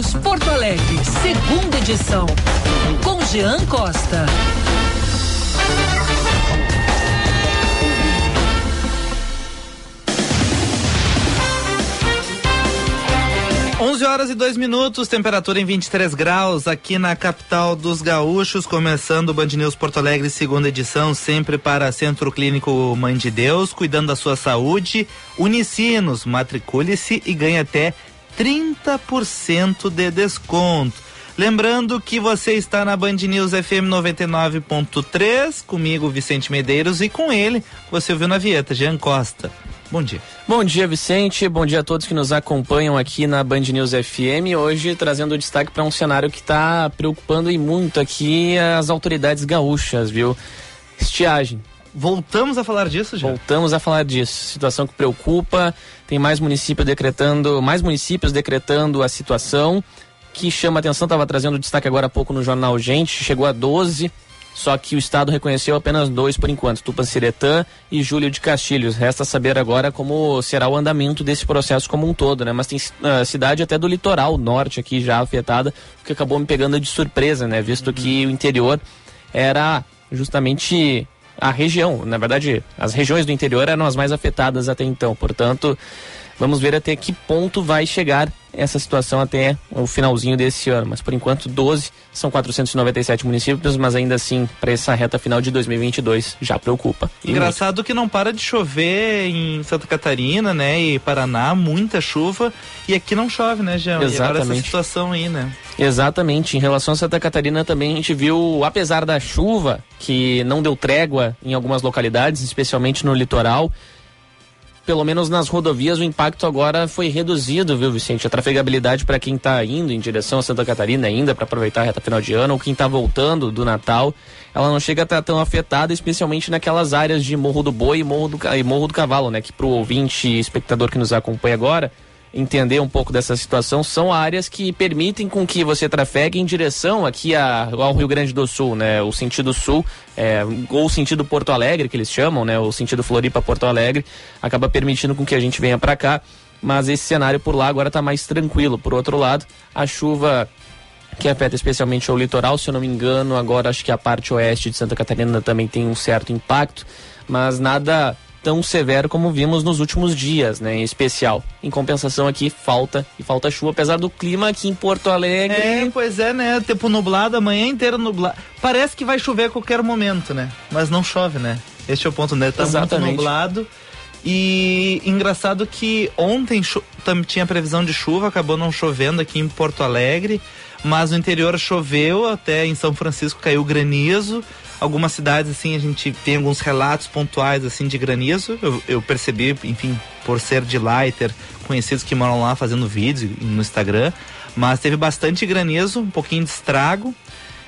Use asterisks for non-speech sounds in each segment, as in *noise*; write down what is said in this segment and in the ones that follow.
News Porto Alegre, segunda edição. Com Jean Costa. 11 horas e 2 minutos, temperatura em 23 graus aqui na capital dos gaúchos, começando o Band News Porto Alegre, segunda edição, sempre para Centro Clínico Mãe de Deus, cuidando da sua saúde. Unicinos, matricule-se e ganhe até 30% de desconto. Lembrando que você está na Band News FM 99.3, comigo Vicente Medeiros e com ele, você ouviu na Vieta, Jean Costa. Bom dia. Bom dia, Vicente. Bom dia a todos que nos acompanham aqui na Band News FM. Hoje trazendo destaque para um cenário que está preocupando e muito aqui as autoridades gaúchas, viu? Estiagem. Voltamos a falar disso já? Voltamos a falar disso. Situação que preocupa. Tem mais municípios decretando, mais municípios decretando a situação que chama atenção. Estava trazendo destaque agora há pouco no jornal Gente. Chegou a 12 só que o Estado reconheceu apenas dois por enquanto, Tupanciretã e Júlio de Castilhos. Resta saber agora como será o andamento desse processo como um todo, né? Mas tem uh, cidade até do litoral norte aqui já afetada, que acabou me pegando de surpresa, né? Visto uhum. que o interior era justamente a região, na verdade, as regiões do interior eram as mais afetadas até então. Portanto, Vamos ver até que ponto vai chegar essa situação até o finalzinho desse ano. Mas por enquanto, 12 são 497 municípios, mas ainda assim, para essa reta final de 2022, já preocupa. Engraçado muito. que não para de chover em Santa Catarina, né? E Paraná, muita chuva. E aqui não chove, né, Jean? Exatamente. E agora essa situação aí, né? Exatamente. Em relação a Santa Catarina também a gente viu, apesar da chuva, que não deu trégua em algumas localidades, especialmente no litoral pelo menos nas rodovias, o impacto agora foi reduzido, viu, Vicente? A trafegabilidade para quem está indo em direção a Santa Catarina ainda para aproveitar a reta final de ano, ou quem está voltando do Natal, ela não chega a estar tão afetada, especialmente naquelas áreas de Morro do Boi e Morro do, e Morro do Cavalo, né? Que para o ouvinte e espectador que nos acompanha agora, entender um pouco dessa situação, são áreas que permitem com que você trafegue em direção aqui a, ao Rio Grande do Sul, né? O sentido sul, é, ou o sentido Porto Alegre, que eles chamam, né? O sentido Floripa Porto Alegre, acaba permitindo com que a gente venha para cá. Mas esse cenário por lá agora está mais tranquilo. Por outro lado, a chuva que afeta especialmente o litoral, se eu não me engano, agora acho que a parte oeste de Santa Catarina também tem um certo impacto, mas nada tão severo como vimos nos últimos dias, né, em especial. Em compensação aqui falta e falta chuva, apesar do clima aqui em Porto Alegre. É, pois é, né, tempo nublado, a manhã inteira nublado. Parece que vai chover a qualquer momento, né? Mas não chove, né? Este é o ponto, né? Tá Exatamente. muito nublado. E engraçado que ontem tinha previsão de chuva, acabou não chovendo aqui em Porto Alegre, mas no interior choveu, até em São Francisco caiu granizo algumas cidades assim a gente tem alguns relatos pontuais assim de granizo. Eu, eu percebi enfim por ser de lá e ter conhecidos que moram lá fazendo vídeos no Instagram. Mas teve bastante granizo um pouquinho de estrago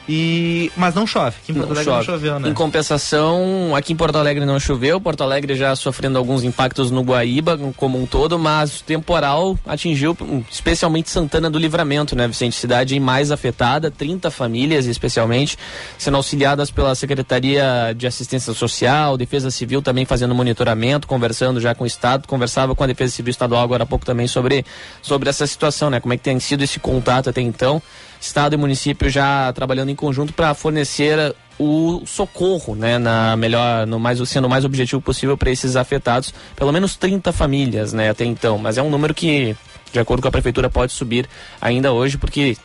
e, mas não chove. Aqui em Porto não Alegre chove. não choveu, né? Em compensação, aqui em Porto Alegre não choveu. Porto Alegre já sofrendo alguns impactos no Guaíba como um todo, mas o temporal atingiu especialmente Santana do Livramento, né, Vicente? Cidade mais afetada, 30 famílias especialmente, sendo auxiliadas pela Secretaria de Assistência Social, Defesa Civil também fazendo monitoramento, conversando já com o Estado. Conversava com a Defesa Civil Estadual agora há pouco também sobre, sobre essa situação, né? Como é que tem sido esse contato até então. Estado e município já trabalhando em conjunto para fornecer o socorro, né, na melhor, no mais, sendo o mais objetivo possível para esses afetados, pelo menos 30 famílias, né, até então, mas é um número que, de acordo com a prefeitura, pode subir ainda hoje, porque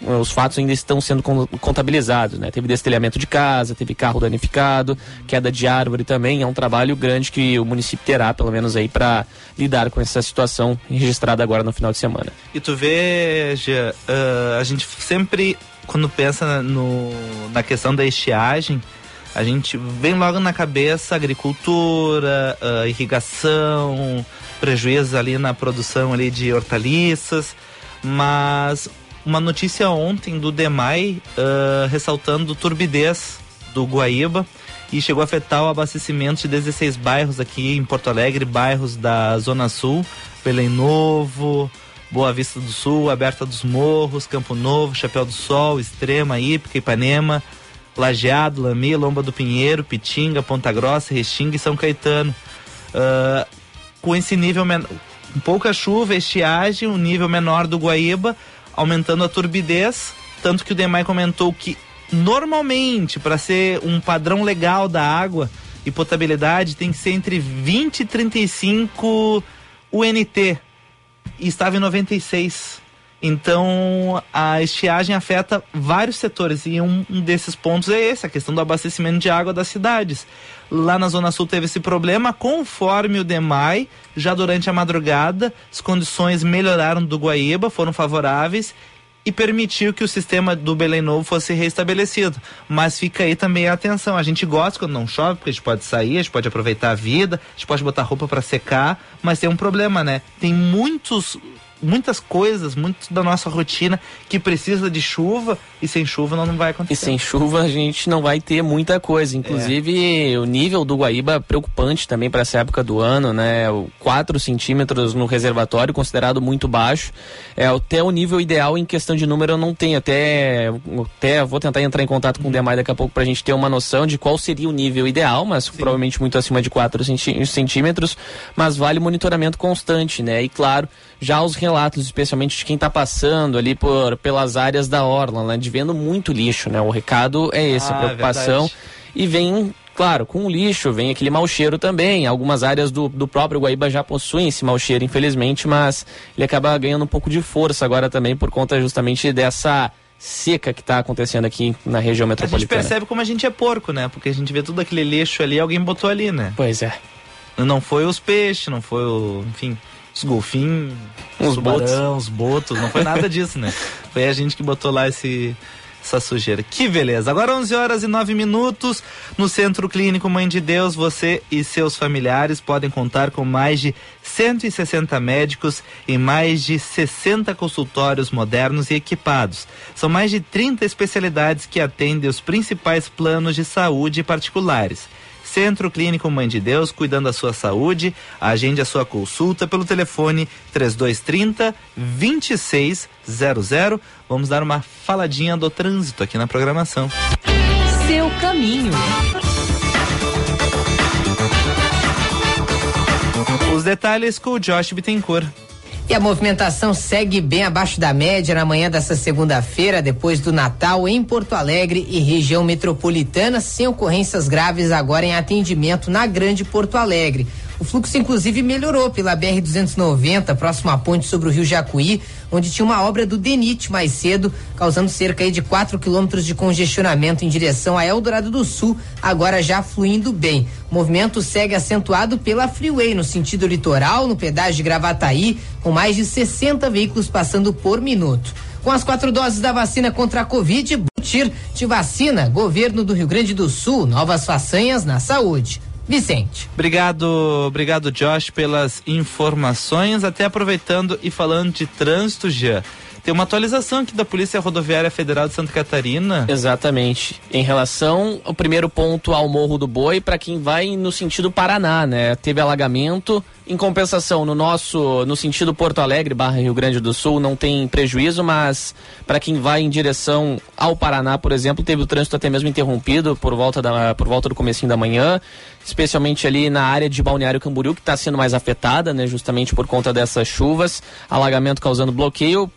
os fatos ainda estão sendo contabilizados, né? Teve destelhamento de casa, teve carro danificado, queda de árvore também. É um trabalho grande que o município terá, pelo menos aí, para lidar com essa situação registrada agora no final de semana. E tu vê, uh, a gente sempre, quando pensa no, na questão da estiagem, a gente vem logo na cabeça agricultura, uh, irrigação, prejuízos ali na produção ali de hortaliças, mas uma notícia ontem do DEMAI uh, ressaltando turbidez do Guaíba e chegou a afetar o abastecimento de 16 bairros aqui em Porto Alegre, bairros da Zona Sul, Belém Novo, Boa Vista do Sul, Aberta dos Morros, Campo Novo, Chapéu do Sol, Extrema, Ípica, Ipanema, Lajeado, Lami, Lomba do Pinheiro, Pitinga, Ponta Grossa, Restinga e São Caetano. Uh, com esse nível, pouca chuva, estiagem, um nível menor do Guaíba, aumentando a turbidez, tanto que o Demai comentou que normalmente para ser um padrão legal da água e potabilidade tem que ser entre 20 e 35 UNT e estava em 96. Então, a estiagem afeta vários setores e um, um, desses pontos é esse, a questão do abastecimento de água das cidades. Lá na Zona Sul teve esse problema, conforme o DEMAI, já durante a madrugada, as condições melhoraram do Guaíba, foram favoráveis e permitiu que o sistema do Belém Novo fosse restabelecido. Mas fica aí também a atenção. A gente gosta quando não chove, porque a gente pode sair, a gente pode aproveitar a vida, a gente pode botar roupa para secar, mas tem um problema, né? Tem muitos muitas coisas, muito da nossa rotina que precisa de chuva e sem chuva não, vai acontecer. E sem chuva a gente não vai ter muita coisa. Inclusive, é. o nível do Guaíba é preocupante também para essa época do ano, né? 4 centímetros no reservatório, considerado muito baixo. É até o nível ideal em questão de número eu não tenho. Até, até vou tentar entrar em contato com o Demai daqui a pouco para a gente ter uma noção de qual seria o nível ideal, mas Sim. provavelmente muito acima de 4 centímetros. Mas vale monitoramento constante, né? E claro, já os relatos, especialmente de quem está passando ali por, pelas áreas da Orla, né? De vendo muito lixo, né? O recado é esse, ah, a preocupação. Verdade. E vem claro, com o lixo vem aquele mau cheiro também. Algumas áreas do, do próprio Guaíba já possuem esse mau cheiro, infelizmente, mas ele acaba ganhando um pouco de força agora também por conta justamente dessa seca que está acontecendo aqui na região metropolitana. A gente percebe como a gente é porco, né? Porque a gente vê tudo aquele lixo ali, alguém botou ali, né? Pois é. Não foi os peixes, não foi o. Enfim os golfinhos, os botos. os botos, não foi nada disso, né? *laughs* Foi a gente que botou lá esse essa sujeira. Que beleza. Agora 11 horas e 9 minutos no Centro Clínico Mãe de Deus, você e seus familiares podem contar com mais de 160 médicos e mais de 60 consultórios modernos e equipados. São mais de 30 especialidades que atendem os principais planos de saúde particulares. Centro Clínico Mãe de Deus, cuidando da sua saúde. Agende a sua consulta pelo telefone 3230 2600. Vamos dar uma faladinha do trânsito aqui na programação. Seu caminho. Os detalhes com o Josh Bittencourt. E a movimentação segue bem abaixo da média na manhã dessa segunda-feira, depois do Natal, em Porto Alegre e região metropolitana, sem ocorrências graves agora em atendimento na Grande Porto Alegre. O fluxo, inclusive, melhorou pela BR-290, próximo à ponte sobre o Rio Jacuí, onde tinha uma obra do DENIT mais cedo, causando cerca de 4 quilômetros de congestionamento em direção a Eldorado do Sul, agora já fluindo bem. O movimento segue acentuado pela Freeway, no sentido litoral, no pedágio de Gravataí, com mais de 60 veículos passando por minuto. Com as quatro doses da vacina contra a Covid, Butir te vacina. Governo do Rio Grande do Sul, novas façanhas na saúde. Vicente. Obrigado, obrigado Josh pelas informações. Até aproveitando e falando de trânsito já. Tem uma atualização aqui da Polícia Rodoviária Federal de Santa Catarina. Exatamente. Em relação ao primeiro ponto ao Morro do Boi, para quem vai no sentido Paraná, né? Teve alagamento. Em compensação, no nosso, no sentido Porto Alegre, barra Rio Grande do Sul, não tem prejuízo, mas para quem vai em direção ao Paraná, por exemplo, teve o trânsito até mesmo interrompido por volta, da, por volta do comecinho da manhã, especialmente ali na área de Balneário Camboriú, que está sendo mais afetada, né? Justamente por conta dessas chuvas, alagamento causando bloqueio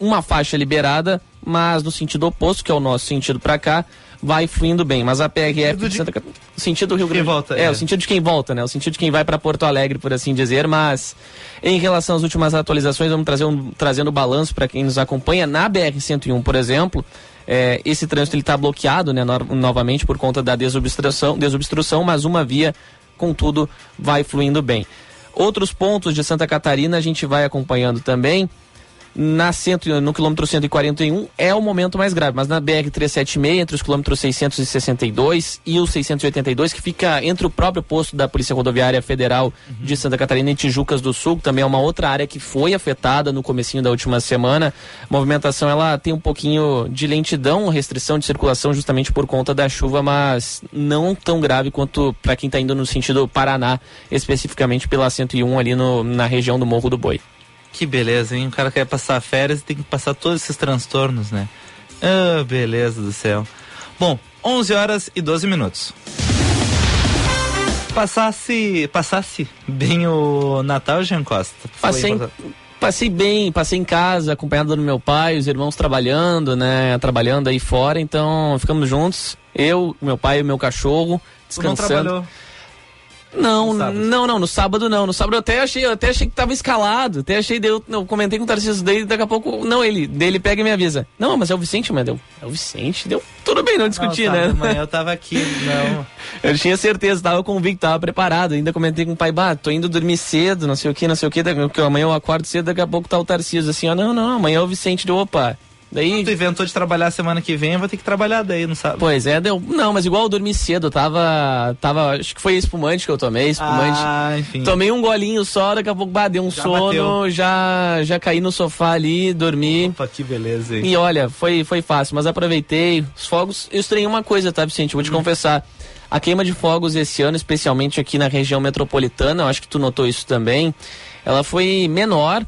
uma faixa liberada, mas no sentido oposto, que é o nosso sentido para cá, vai fluindo bem. Mas a PRF de Santa Catarina, sentido do Rio Grande. Volta, é, é, o sentido de quem volta, né? O sentido de quem vai para Porto Alegre, por assim dizer. Mas em relação às últimas atualizações, vamos trazer um, trazendo balanço para quem nos acompanha na BR 101, por exemplo. É, esse trânsito está bloqueado, né, no, novamente por conta da desobstrução, desobstrução, mas uma via, contudo, vai fluindo bem. Outros pontos de Santa Catarina a gente vai acompanhando também na cento, no quilômetro 141 é o momento mais grave, mas na BR 376 entre os quilômetros 662 e os 682 que fica entre o próprio posto da Polícia Rodoviária Federal uhum. de Santa Catarina e Tijucas do Sul, também é uma outra área que foi afetada no comecinho da última semana. A movimentação ela tem um pouquinho de lentidão, restrição de circulação justamente por conta da chuva, mas não tão grave quanto para quem está indo no sentido Paraná, especificamente pela 101 ali no, na região do Morro do Boi. Que beleza, hein? O cara quer passar férias e tem que passar todos esses transtornos, né? Ah, beleza do céu. Bom, 11 horas e 12 minutos. Passasse, passasse bem o Natal, Jean Costa? Passei, Passei bem, passei em casa, acompanhado do meu pai, os irmãos trabalhando, né? Trabalhando aí fora, então ficamos juntos. Eu, meu pai e meu cachorro, descansando. Tu não trabalhou? Não, não, não, no sábado não. No sábado eu até achei, eu até achei que tava escalado. Até achei, eu, eu comentei com o Tarcísio dele, daqui a pouco, não, ele, dele pega e me avisa. Não, mas é o Vicente, mas deu. É o Vicente, deu. Tudo bem, não discutir, não, né? Amanhã eu tava aqui, *laughs* não. eu tinha certeza, tava convicto, tava preparado. Ainda comentei com o pai, bah, tô indo dormir cedo, não sei o que, não sei o que, porque amanhã eu acordo cedo, daqui a pouco tá o Tarcísio assim, ó, não, não, amanhã é o Vicente deu, opa. Daí... Tu inventou de trabalhar semana que vem, eu vou ter que trabalhar daí, não sabe? Pois é, deu. Não, mas igual eu dormi cedo, tava. tava acho que foi espumante que eu tomei, espumante. Ah, enfim. Tomei um golinho só, daqui a pouco bah, deu um Já sono, bateu. já já caí no sofá ali, dormi. Opa, que beleza, hein? E olha, foi, foi fácil, mas aproveitei. Os fogos. Eu estranhei uma coisa, tá, Vicente? Vou te confessar. A queima de fogos esse ano, especialmente aqui na região metropolitana, eu acho que tu notou isso também, ela foi menor.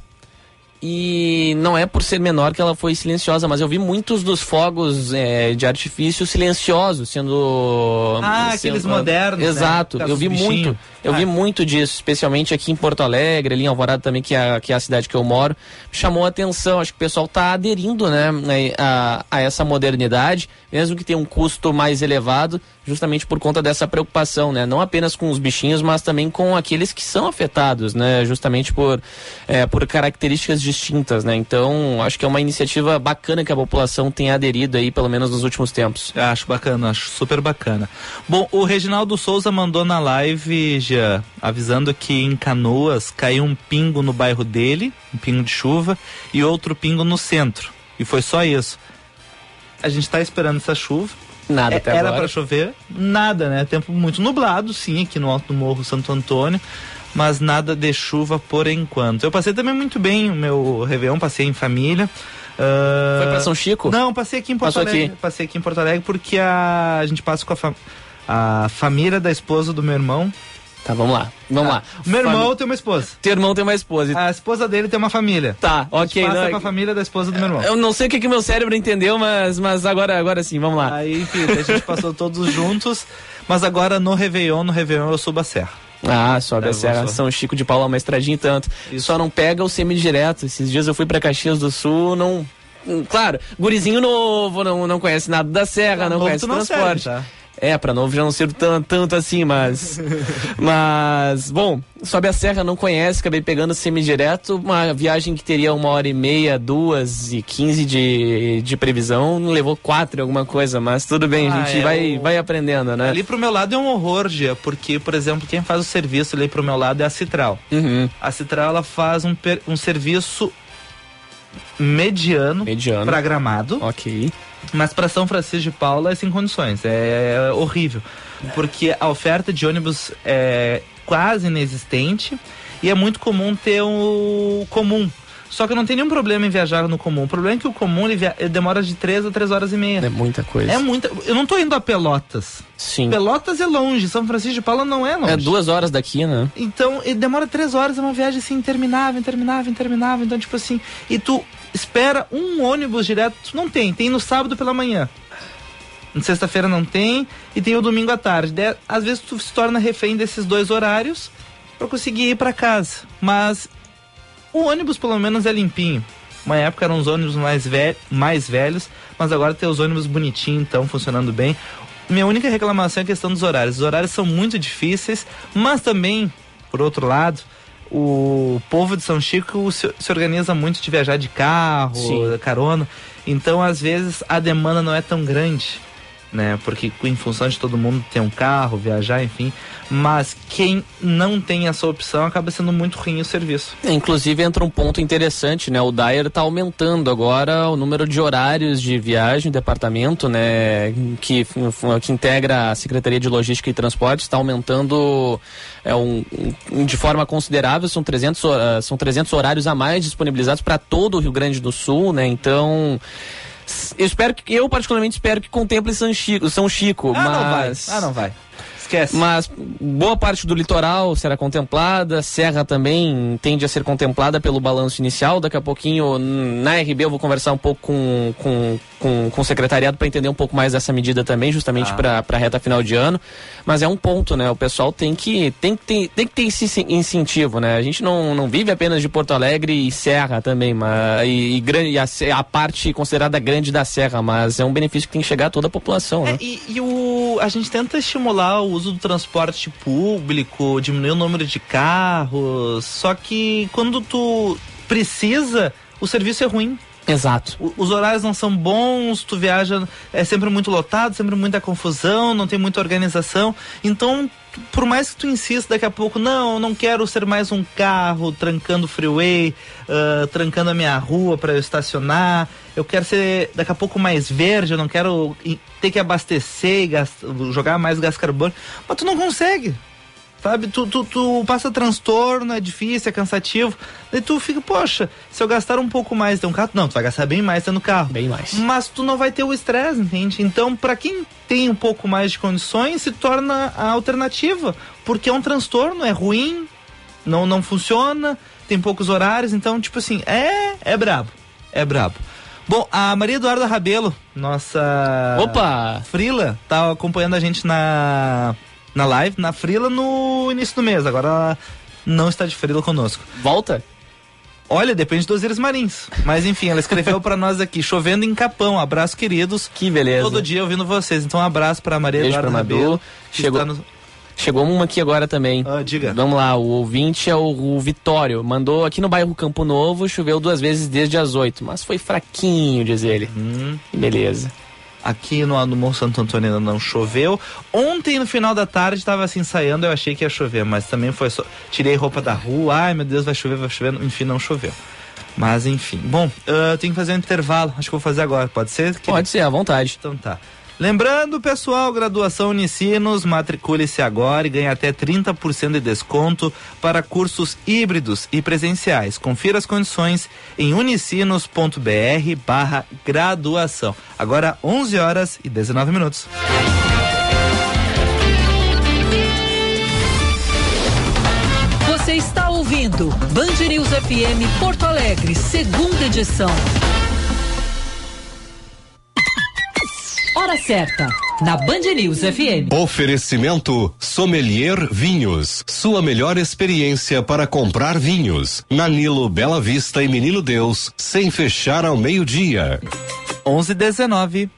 E não é por ser menor que ela foi silenciosa, mas eu vi muitos dos fogos é, de artifício silenciosos, sendo. Ah, sendo- aqueles modernos, né? Exato, causa eu vi dos muito. Eu Ah. vi muito disso, especialmente aqui em Porto Alegre, ali em Alvorada também, que é, a- que é a cidade que eu moro. Chamou a atenção, acho que o pessoal está aderindo né, a, a essa modernidade, mesmo que tenha um custo mais elevado, justamente por conta dessa preocupação, né? Não apenas com os bichinhos, mas também com aqueles que são afetados, né? Justamente por, é, por características distintas, né? Então, acho que é uma iniciativa bacana que a população tenha aderido aí, pelo menos nos últimos tempos. Acho bacana, acho super bacana. Bom, o Reginaldo Souza mandou na live, já avisando que em Canoas caiu um pingo no bairro dele, um pingo de chuva, e outro pingo no centro. E foi só isso. A gente tá esperando essa chuva. Nada É- até Era agora. para chover, nada, né? Tempo muito nublado, sim, aqui no alto do Morro Santo Antônio, mas nada de chuva por enquanto. Eu passei também muito bem o meu Réveillon, passei em família. Ah, Foi pra São Chico? Não, passei aqui em Porto Passou Alegre. aqui? Passei aqui em Porto Alegre porque a, a gente passa com a, a família da esposa do meu irmão. Tá, vamos lá. Vamos lá. O meu irmão Fami- tem uma esposa. Teu irmão tem uma esposa. A esposa dele tem uma família. Tá, A gente ok. passa não, com a família da esposa do meu irmão. eu não sei o que, que meu cérebro entendeu, mas, mas agora, agora sim, vamos lá. Aí, enfim, a gente passou todos juntos. Mas agora no Réveillon, no Réveillon eu subo a serra. Ah, sobe a Serra. São Chico de Paula, uma estradinha e tanto. Isso. Só não pega o semi-direto. Esses dias eu fui pra Caxias do Sul, não. Claro, gurizinho novo, não, não conhece nada da serra, não Novo conhece não transporte. serve, tá? É, pra novo já não sirvo tanto, tanto assim, mas. *laughs* mas, bom, sobe a serra, não conhece, acabei pegando semi-direto. Uma viagem que teria uma hora e meia, duas e quinze de, de previsão, levou quatro e alguma coisa, mas tudo bem, a Ah, gente é, vai, o- vai aprendendo, né? Ali pro meu lado é um horror, Gia, porque, por exemplo, quem faz o serviço ali pro meu lado é a Citral. Uhum. A Citral ela faz um, per- um serviço mediano, Mediano. pra Gramado, Ok. mas para São Francisco de Paula é sem condições, é horrível, porque a oferta de ônibus é quase inexistente e é muito comum ter o comum. Só que não tem nenhum problema em viajar no comum. O problema é que o comum ele, via- ele demora de 3 a 3 horas e meia. É muita coisa. É muita. Eu não tô indo a Pelotas. Sim. Pelotas é longe, São Francisco de Paula não é longe. É duas horas daqui, né? Então, demora três horas, é uma viagem assim, interminável, interminável, interminável. Então, tipo assim, e tu espera um ônibus direto, não tem, tem no sábado pela manhã. Na sexta-feira não tem, e tem o domingo à tarde. De- às vezes tu se torna refém desses dois horários pra conseguir ir pra casa. Mas o ônibus pelo menos é limpinho. Uma época eram os ônibus mais, ve mais velhos, mas agora tem os ônibus bonitinhos, então funcionando bem. Minha única reclamação é a questão dos horários. Os horários são muito difíceis, mas também, por outro lado, o povo de São Chico se, se organiza muito de viajar de carro, Sim. carona. Então, às vezes, a demanda não é tão grande, né? Porque em função de todo mundo ter um carro, viajar, enfim. Mas quem não tem essa opção acaba sendo muito ruim o serviço. É, Inclusive entra um ponto interessante, né? O Dyer está aumentando agora o número de horários de viagem, departamento, né, que, que integra a Secretaria de Logística e Transportes, está aumentando é, um, um- de forma considerável, são 300, hor- ah, são 300 horários a mais disponibilizados para todo o Rio Grande do Sul, né? Então, eu espero que eu particularmente espero que contemple São Chico, São Chico Ah, não vai. mas Ah, não vai. Esquece. Mas boa parte do litoral será contemplada, Serra também tende a ser contemplada pelo balanço inicial. Daqui a pouquinho, na RB, eu vou conversar um pouco com, com, com, com o secretariado para entender um pouco mais dessa medida também, justamente ah. para a reta final de ano. Mas é um ponto, né? O pessoal tem que, tem que, ter, tem que ter esse incentivo, né? A gente não, não vive apenas de Porto Alegre e Serra também, mas, e, e, e a, a, parte considerada grande da Serra, mas é um benefício que tem que chegar a toda a população, é, né? E, e o, a gente tenta estimular o uso do transporte público, diminuir o número de carros. Só que quando tu precisa, o serviço é ruim. Exato. Os horários não são bons, tu viaja, é sempre muito lotado, sempre muita confusão, não tem muita organização. Então, por mais que tu insista daqui a pouco, não, não quero ser mais um carro trancando freeway, uh, trancando a minha rua para eu estacionar. Eu quero ser daqui a pouco mais verde, eu não quero ter que abastecer e jogar mais gás carbônico. Mas tu não consegue. Sabe, tu, tu, tu, passa transtorno, é difícil, é cansativo. Daí tu fica, poxa, se eu gastar um pouco mais de um carro, não, tu vai gastar bem mais tendo carro. Bem mais. Mas tu não vai ter o estresse, entende? Então, para quem tem um pouco mais de condições, se torna a alternativa. Porque é um transtorno, é ruim, não, não funciona, tem poucos horários, então, tipo assim, é, é brabo. É brabo. Bom, a Maria Eduarda Rabelo, nossa. Opa! Frila, tá acompanhando a gente na na live, na Frila, no início do mês. Agora não está de Frila conosco. Volta? Olha, depende dos Íris Marins. Mas enfim, ela escreveu para nós aqui, chovendo em Capão. Abraço, queridos. Que beleza. Todo dia ouvindo vocês. Então, um abraço para Maria Beijo Eduarda Rabelo. Chegou, no... chegou uma aqui agora também. Ah, diga. Vamos lá, o ouvinte é o, o Vitório. Mandou aqui no bairro Campo Novo, choveu duas vezes desde as oito, mas foi fraquinho, diz ele. Hum. Beleza. Aqui no, no Morro Santo Antônio ainda não choveu. Ontem, no final da tarde, estava assim ensaiando, eu achei que ia chover, mas também foi só. Tirei roupa da rua, ai meu Deus, vai chover, vai chover. Enfim, não choveu. Mas enfim. Bom, uh, tenho que fazer um intervalo. Acho que vou fazer agora. Pode ser? Pode ser, à vontade. Então tá. Lembrando, pessoal, graduação Unicinos, matricule-se agora e ganhe até 30% de desconto para cursos híbridos e presenciais. Confira as condições em unicinos.br barra graduação. Agora 11 horas e 19 minutos. Você está ouvindo Band News FM Porto Alegre, segunda edição. Hora certa, na Band News FM. Oferecimento Sommelier Vinhos. Sua melhor experiência para comprar vinhos. Nanilo Bela Vista e Menino Deus, sem fechar ao meio-dia. 11:19.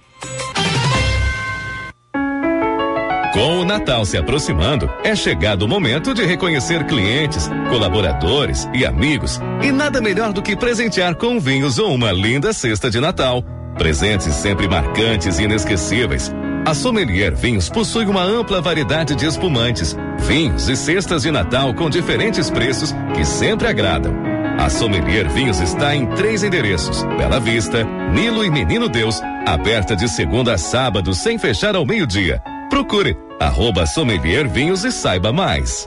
Com o Natal se aproximando, é chegado o momento de reconhecer clientes, colaboradores e amigos. E nada melhor do que presentear com vinhos ou uma linda cesta de Natal. Presentes sempre marcantes e inesquecíveis. A Sommelier Vinhos possui uma ampla variedade de espumantes, vinhos e cestas de Natal com diferentes preços que sempre agradam. A Sommelier Vinhos está em três endereços: Bela Vista, Nilo e Menino Deus, aberta de segunda a sábado sem fechar ao meio-dia. Procure arroba Sommelier Vinhos e saiba mais.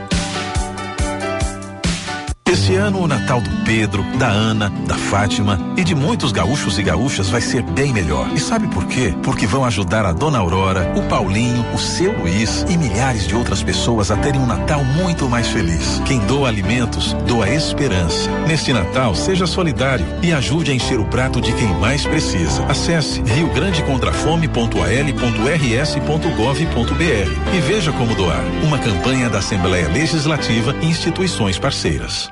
Esse ano o Natal do Pedro, da Ana, da Fátima e de muitos gaúchos e gaúchas vai ser bem melhor. E sabe por quê? Porque vão ajudar a Dona Aurora, o Paulinho, o seu Luiz e milhares de outras pessoas a terem um Natal muito mais feliz. Quem doa alimentos, doa esperança. Neste Natal, seja solidário e ajude a encher o prato de quem mais precisa. Acesse riograndecontrafome.al.rs.gov.br e veja como doar. Uma campanha da Assembleia Legislativa e instituições parceiras.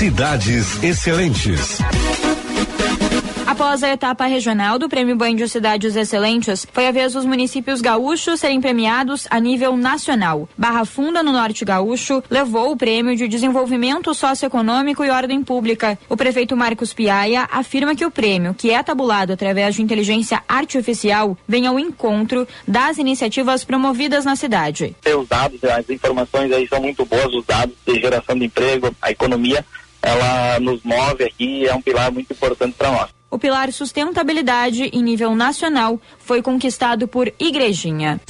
Cidades Excelentes. Após a etapa regional do Prêmio Banho de Cidades Excelentes, foi a vez dos municípios gaúchos serem premiados a nível nacional. Barra Funda, no Norte Gaúcho, levou o prêmio de Desenvolvimento Socioeconômico e Ordem Pública. O prefeito Marcos Piaia afirma que o prêmio, que é tabulado através de inteligência artificial, vem ao encontro das iniciativas promovidas na cidade. Os dados, as informações aí são muito boas, os dados de geração de emprego, a economia, ela nos move aqui e é um pilar muito importante para nós. O pilar sustentabilidade em nível nacional foi conquistado por Igrejinha.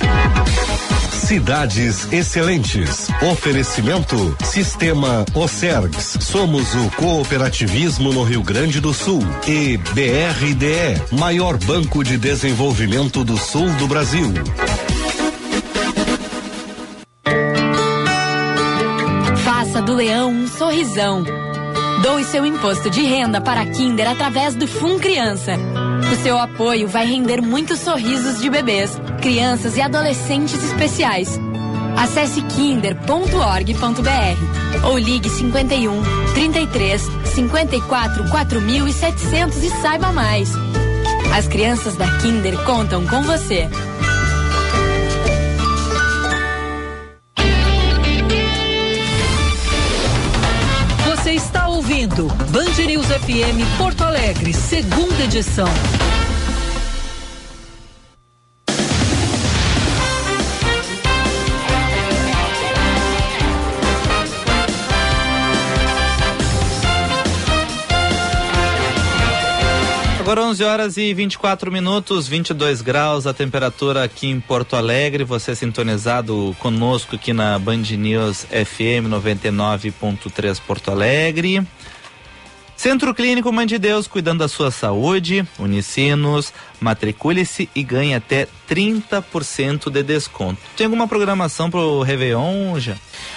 Cidades Excelentes. Oferecimento Sistema Ocergs. Somos o cooperativismo no Rio Grande do Sul. E BRDE, maior banco de desenvolvimento do sul do Brasil. Faça do leão um sorrisão. Doe seu imposto de renda para a Kinder através do Fun Criança. O seu apoio vai render muitos sorrisos de bebês, crianças e adolescentes especiais. Acesse kinder.org.br ou ligue 51 33 54 4700 e saiba mais. As crianças da Kinder contam com você. Você ouvindo Band News FM Porto Alegre, segunda edição. Agora 11 horas e 24 minutos, 22 graus a temperatura aqui em Porto Alegre. Você é sintonizado conosco aqui na Band News FM 99.3 Porto Alegre. Centro Clínico Mãe de Deus, cuidando da sua saúde, Unicinos, matricule-se e ganhe até 30% de desconto. Tem alguma programação pro Réveillon, já?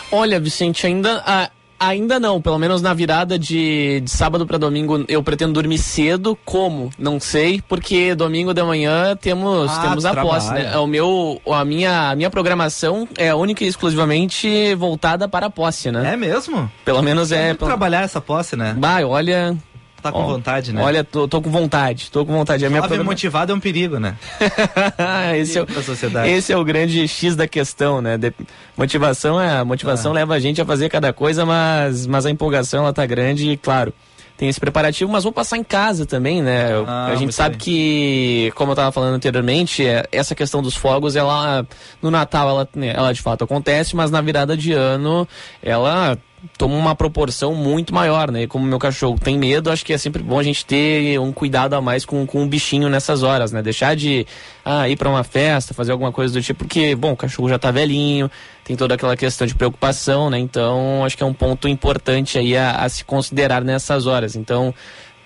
Olha, Vicente, ainda ah, ainda não, pelo menos na virada de, de sábado para domingo eu pretendo dormir cedo, como? Não sei, porque domingo de manhã temos Ah, temos a posse, né? O meu a minha a minha programação é única e exclusivamente voltada para a posse, né? É mesmo? Pelo menos é, Vamos pelo- trabalhar essa posse, né? Vai, olha, Tá com Ó, vontade, né? Olha, tô, tô com vontade, tô com vontade. A minha programa- motivado é um perigo, né? *laughs* esse, é o, sociedade. esse é o grande X da questão, né? De- motivação é a motivação Ah. leva a gente a fazer cada coisa, mas, mas a empolgação ela tá grande e claro. Tem esse preparativo, mas vou passar em casa também, né? Ah, a gente sabe bem. que, como eu tava falando anteriormente, é, essa questão dos fogos, ela no Natal ela, né, ela de fato acontece, mas na virada de ano ela toma uma proporção muito maior, né? E como meu cachorro tem medo, acho que é sempre bom a gente ter um cuidado a mais com, com o bichinho nessas horas, né? Deixar de ah, ir para uma festa, fazer alguma coisa do tipo, porque, bom, o cachorro já tá velhinho, tem toda aquela questão de preocupação, né? Então, acho que é um ponto importante aí a, a se considerar nessas horas. Então,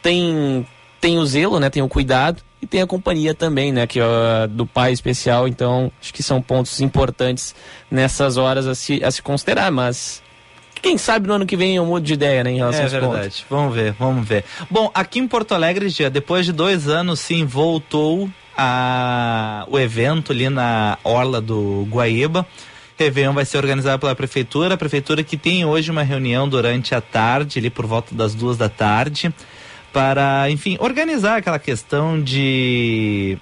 tem tem o zelo, né? Tem o cuidado e tem a companhia também, né? Que do pai especial. Então, acho que são pontos importantes nessas horas a se, a se considerar. Mas quem sabe no ano que vem eu mudo de ideia, né? Em relação É aos pontos. verdade. Vamos ver, vamos ver. Bom, aqui em Porto Alegre, já depois de dois anos, sim, voltou a, o evento ali na Orla do Guaíba. Réveillon vai ser organizado pela prefeitura, a prefeitura que tem hoje uma reunião durante a tarde, ali por volta das duas da tarde, para, enfim, organizar aquela questão de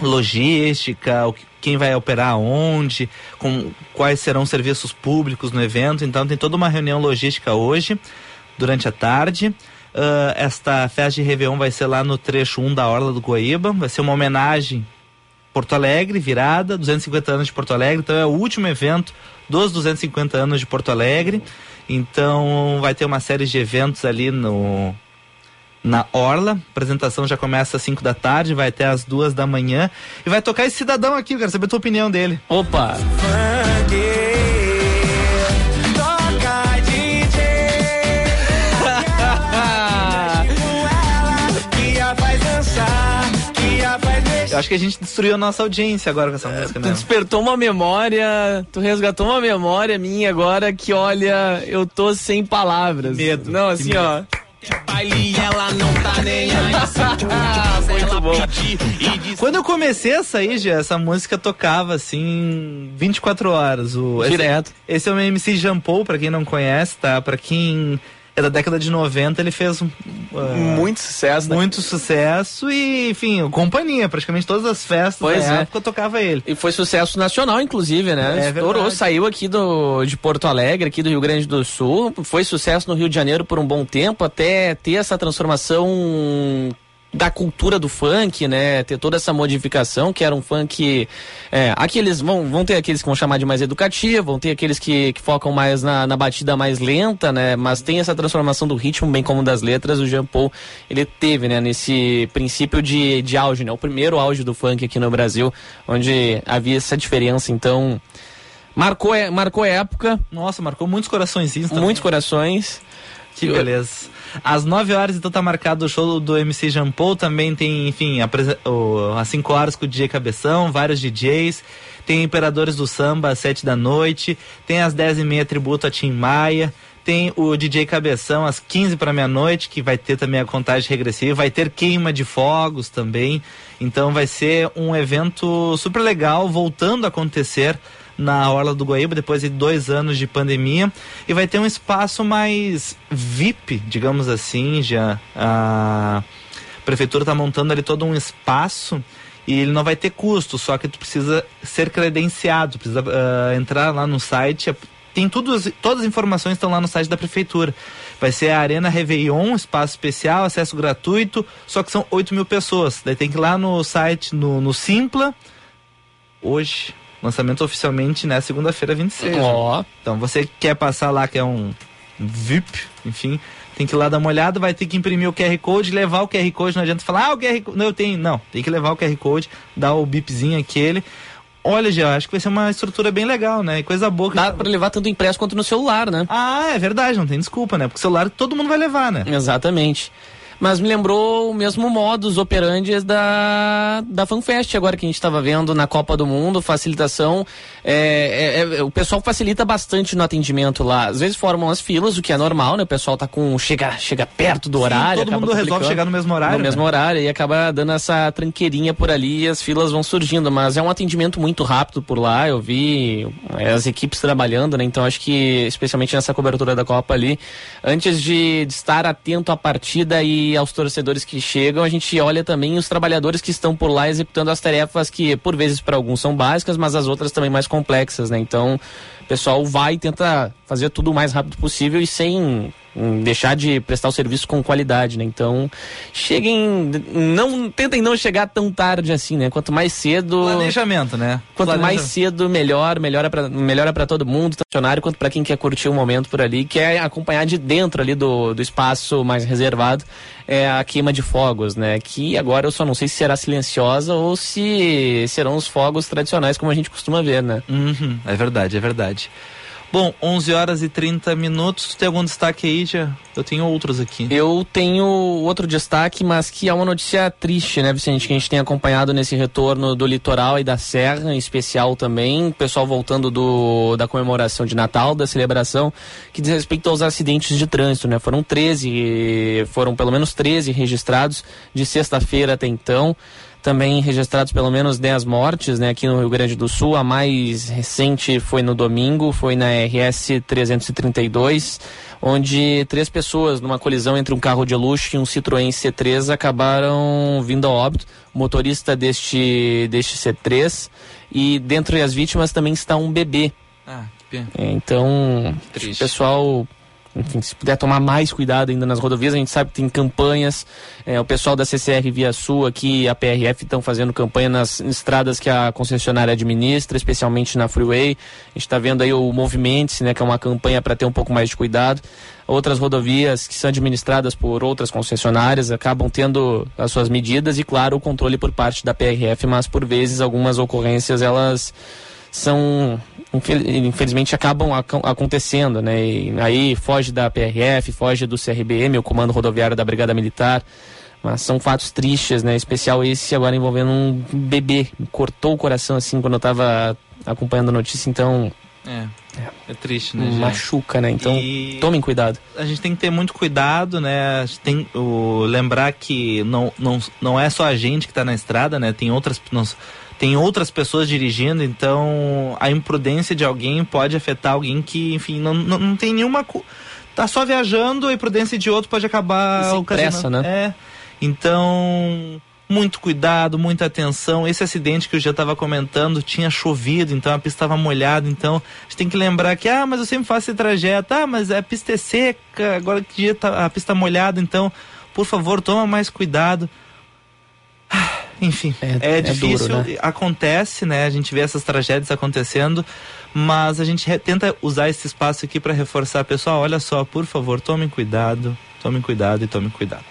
logística, o que- quem vai operar onde, com quais serão os serviços públicos no evento. Então tem toda uma reunião logística hoje, durante a tarde. Ah, esta festa de Réveillon vai ser lá no trecho 1 da Orla do Guaíba. Vai ser uma homenagem Porto Alegre, virada, 250 anos de Porto Alegre. Então é o último evento dos 250 anos de Porto Alegre. Então vai ter uma série de eventos ali no na Orla. A apresentação já começa às 5 da tarde, vai até às duas da manhã. E vai tocar esse cidadão aqui, eu quero saber a tua opinião dele. Opa! *laughs* Eu acho que a gente destruiu a nossa audiência agora com essa música, Tu né? despertou uma memória, tu resgatou uma memória minha agora que, olha, eu tô sem palavras. Medo. Não, assim, Que ó. Baile ela não tá nem aí. *laughs* Muito bom. Quando eu comecei a sair, já, essa música tocava assim 24 horas. O, esse- Direto. Esse, é o MC Jean Paul, pra quem não conhece, tá? Pra quem é da década de 90, ele fez ah, Muito sucesso, né? muito sucesso e, enfim, companhia. Praticamente todas as festas Pois da é. época tocava ele. E foi sucesso nacional, inclusive, né? É Estourou, verdade. saiu aqui do, de Porto Alegre, aqui do Rio Grande do Sul. Foi sucesso no Rio de Janeiro por um bom tempo, até ter essa transformação da cultura do funk, né? Ter toda essa modificação, que era um funk. É, aqueles vão, vão ter aqueles que vão chamar de mais educativo, vão ter aqueles que, que focam mais na, na batida mais lenta, né? Mas tem essa transformação do ritmo, bem como das letras. O Jean Paul, ele teve, né? Nesse princípio de, de auge, né? O primeiro auge do funk aqui no Brasil, onde havia essa diferença. Então, marcou, é- marcou época, Nossa, marcou muitos coraçõezinhos também. muitos corações. Que beleza. Às 9 horas, então, tá marcado o show do MC Jean. Também tem, enfim, apresen- o- às 5 horas com o DJ Cabeção, vários DJs. Tem Imperadores do Samba às 7 da noite. Tem às 10 e meia tributo a Tim Maia. Tem o DJ Cabeção às 15 para meia-noite, que vai ter também a contagem regressiva. Vai ter queima de fogos também. Então vai ser um evento super legal, voltando a acontecer na Orla do Guaíba, depois de dois anos de pandemia. E vai ter um espaço mais VIP, digamos assim, já. A prefeitura está montando ali todo um espaço e ele não vai ter custo, só que tu precisa ser credenciado, precisa ah, entrar lá no site. Tem tudo, as- todas as informações estão lá no site da prefeitura. Vai ser a Arena Réveillon, espaço especial, acesso gratuito, só que são 8 mil pessoas. Daí tem que ir lá no site, no, no Simpla, hoje. Lançamento oficialmente, né? Segunda-feira, 26. Ó. Então, você que quer passar lá, que é um VIP, enfim, tem que ir lá dar uma olhada, vai ter que imprimir o QR Code, levar o QR Code, não adianta falar, ah, o QR Code, não, eu tenho, não, tem que levar o QR Code, dar o bipzinho aquele. Olha, já, acho que vai ser uma estrutura bem legal, né? Coisa boa. Que Dá pra levar tanto impresso quanto no celular, né? Ah, é verdade, não tem desculpa, né? Porque celular todo mundo vai levar, né? Exatamente. Mas me lembrou o mesmo modus operandi da, da FanFest agora que a gente estava vendo na Copa do Mundo, facilitação. é, é, é, o pessoal facilita bastante no atendimento lá. Às vezes formam as filas, o que é normal, né? O pessoal tá com. chega, chega perto do horário. todo mundo resolve chegar no mesmo horário, No mesmo né? horário e acaba dando essa tranqueirinha por ali e as filas vão surgindo. Mas é um atendimento muito rápido por lá. Eu vi é, as equipes trabalhando, né? Então acho que, especialmente nessa cobertura da Copa ali, antes de, de estar atento à partida e aos torcedores que chegam, a gente olha também os trabalhadores que estão por lá executando as tarefas que, por vezes, para alguns são básicas, mas as outras também mais complexas, né? Então, o pessoal vai e tenta fazer tudo o mais rápido possível e sem hum, deixar de prestar o serviço com qualidade, né? Então, cheguem, não tentem não chegar tão tarde assim, né? Quanto mais cedo, Planejamento, né? quanto Planeja- mais cedo melhor, melhora para melhora para todo mundo, funcionário quanto para quem quer curtir o momento por ali, quer acompanhar de dentro ali do, do espaço mais reservado, é a queima de fogos, né? Que agora eu só não sei se será silenciosa ou se serão os fogos tradicionais como a gente costuma ver, né? Uhum, é verdade, é verdade. Bom, 11 horas e 30 minutos. Tem algum destaque aí, já? Eu tenho outros aqui. Eu tenho outro destaque, mas que é uma notícia triste, né, Vicente? Que a gente tem acompanhado nesse retorno do litoral e da serra, em especial também. O pessoal voltando do, da comemoração de Natal, da celebração, que diz respeito aos acidentes de trânsito, né? Foram 13, foram pelo menos 13 registrados de sexta-feira até então. Também registrados pelo menos 10 mortes né, aqui no Rio Grande do Sul. A mais recente foi no domingo, foi na RS 332, onde três pessoas numa colisão entre um carro de luxo e um Citroën C3 acabaram vindo a óbito. O motorista deste, deste C3 e dentre as vítimas também está um bebê. Ah, que pena. É, Então, Triste. o pessoal enfim, se puder tomar mais cuidado ainda nas rodovias, a gente sabe que tem campanhas, é, o pessoal da CCR Via Sul aqui, a PRF estão fazendo campanha nas estradas que a concessionária administra, especialmente na Freeway. A gente está vendo aí o Movimente, né, que é uma campanha para ter um pouco mais de cuidado. Outras rodovias que são administradas por outras concessionárias acabam tendo as suas medidas e, claro, o controle por parte da PRF, mas por vezes algumas ocorrências elas são infelizmente acabam ac acontecendo, né? E aí foge da PRF, foge do CRBM, o Comando Rodoviário da Brigada Militar. Mas são fatos tristes, né? Especial esse agora envolvendo um bebê. Cortou o coração assim quando eu estava acompanhando a notícia, então. É. É triste, né? Machuca, né? Então, e... tomem cuidado. A gente tem que ter muito cuidado, né? A gente tem o lembrar que não, não, não é só a gente que está na estrada, né? Tem outras não, tem outras pessoas dirigindo, então a imprudência de alguém pode afetar alguém que, enfim, não, não, não tem nenhuma. Tá só viajando, a imprudência de outro pode acabar ocasionando. né? É. Então, muito cuidado, muita atenção. Esse acidente que eu já estava comentando tinha chovido, então a pista estava molhada. Então a gente tem que lembrar que, ah, mas eu sempre faço esse trajeto, ah, mas a pista é seca, agora que dia tá, a pista tá molhada, então, por favor, toma mais cuidado. Enfim, é, é difícil, é duro, né? acontece, né? A gente vê essas tragédias acontecendo, mas a gente tenta usar esse espaço aqui para reforçar, pessoal, olha só, por favor, tomem cuidado, tomem cuidado e tomem cuidado.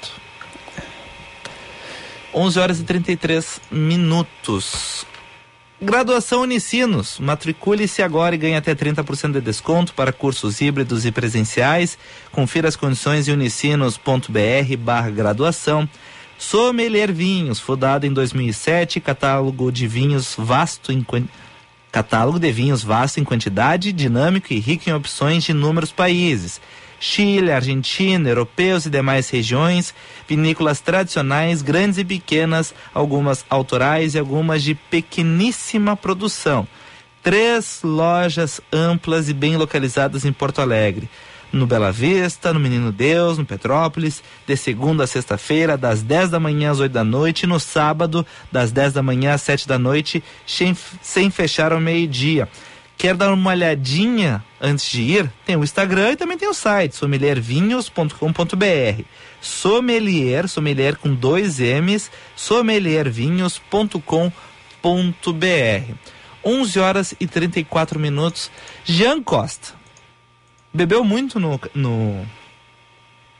11 horas e 33 minutos. Graduação Unicinos. Matricule-se agora e ganhe até 30% de desconto para cursos híbridos e presenciais. Confira as condições em unicinos.br barra graduação. Sommelier Vinhos, fundado em 2007, catálogo de vinhos vasto em catálogo de vinhos vasto em quantidade, dinâmico e rico em opções de inúmeros países. Chile, Argentina, europeus e demais regiões, vinícolas tradicionais, grandes e pequenas, algumas autorais e algumas de pequeníssima produção. Três lojas amplas e bem localizadas em Porto Alegre no Bela Vista, no Menino Deus, no Petrópolis, de segunda a sexta-feira, das 10 da manhã às 8 da noite, no sábado, das 10 da manhã às 7 da noite, sem, sem fechar ao meio-dia. Quer dar uma olhadinha antes de ir? Tem o Instagram e também tem o site, sommeliervinhos.com.br. Sommelier, sommelier com dois M's, sommeliervinhos.com.br. 11 horas e 34 minutos. Jean Costa bebeu muito no. no...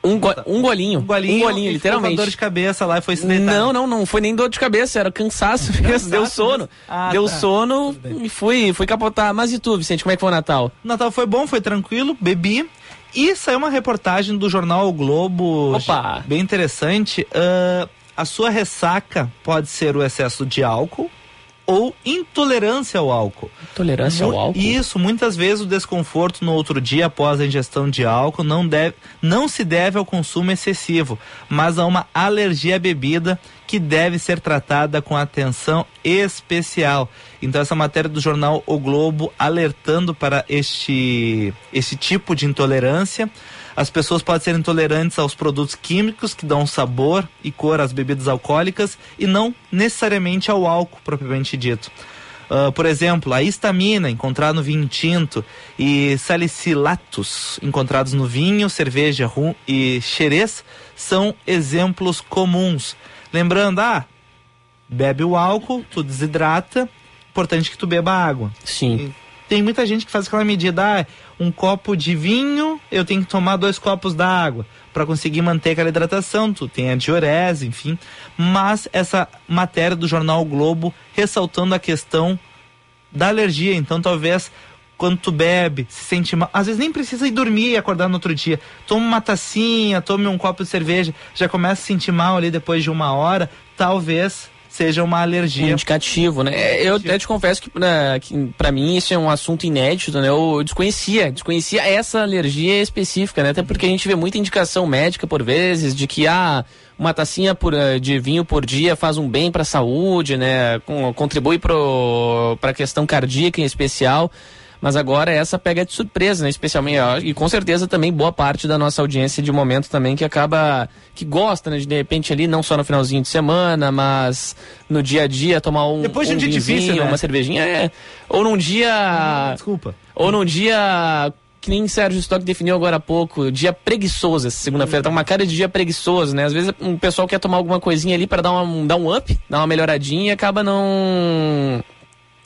Um, go um golinho. Um golinho, um golinho literalmente. dor de cabeça lá e foi se deitar. Não, não, não foi nem dor de cabeça, era cansaço mesmo, deu sono. Ah, deu tá. sono e fui, fui capotar. Mas e tu, Vicente, como é que foi o Natal? O Natal foi bom, foi tranquilo, bebi. E saiu uma reportagem do jornal o Globo, Opa. bem interessante. Uh, a sua ressaca pode ser o excesso de álcool, ou intolerância ao álcool. Intolerância ao álcool? Isso, muitas vezes o desconforto no outro dia após a ingestão de álcool não, deve, não se deve ao consumo excessivo, mas a uma alergia à bebida que deve ser tratada com atenção especial. Então essa matéria do jornal O Globo alertando para este, este tipo de intolerância. As pessoas podem ser intolerantes aos produtos químicos que dão sabor e cor às bebidas alcoólicas e não necessariamente ao álcool propriamente dito. Uh, por exemplo, a histamina encontrada no vinho tinto e salicilatos encontrados no vinho, cerveja rum e xerez são exemplos comuns. Lembrando, ah, bebe o álcool, tu desidrata, importante que tu beba água. Sim. E tem muita gente que faz aquela medida, ah, um copo de vinho, eu tenho que tomar dois copos d'água para conseguir manter aquela hidratação. Tu tem a diurese, enfim. Mas essa matéria do jornal o Globo ressaltando a questão da alergia. Então, talvez quando tu bebe, se sente mal, às vezes nem precisa ir dormir e acordar no outro dia. Toma uma tacinha, tome um copo de cerveja, já começa a sentir mal ali depois de uma hora, talvez seja uma alergia. Um indicativo, né? É, eu até te confesso que, né, que para mim isso é um assunto inédito, né? Eu desconhecia, desconhecia essa alergia específica, né? Até porque a gente vê muita indicação médica por vezes de que ah, uma tacinha por, eh, de vinho por dia faz um bem para a saúde, né? Contribui para a questão cardíaca em especial. Mas agora essa pega de surpresa, né? Especialmente, e com certeza também boa parte da nossa audiência de momento também que acaba, que gosta, né? De, de repente ali, não só no finalzinho de semana, mas no dia a dia, tomar um, Depois de um, um dia vinhozinho, difícil, né? uma cervejinha, é. Ou num dia... Desculpa. Ou num dia que nem Sérgio Stock definiu agora há pouco, dia preguiçoso essa segunda-feira. Tá uma cara de dia preguiçoso, né? Às vezes o pessoal quer tomar alguma coisinha ali para dar, uma, dar um up, dar uma melhoradinha e acaba não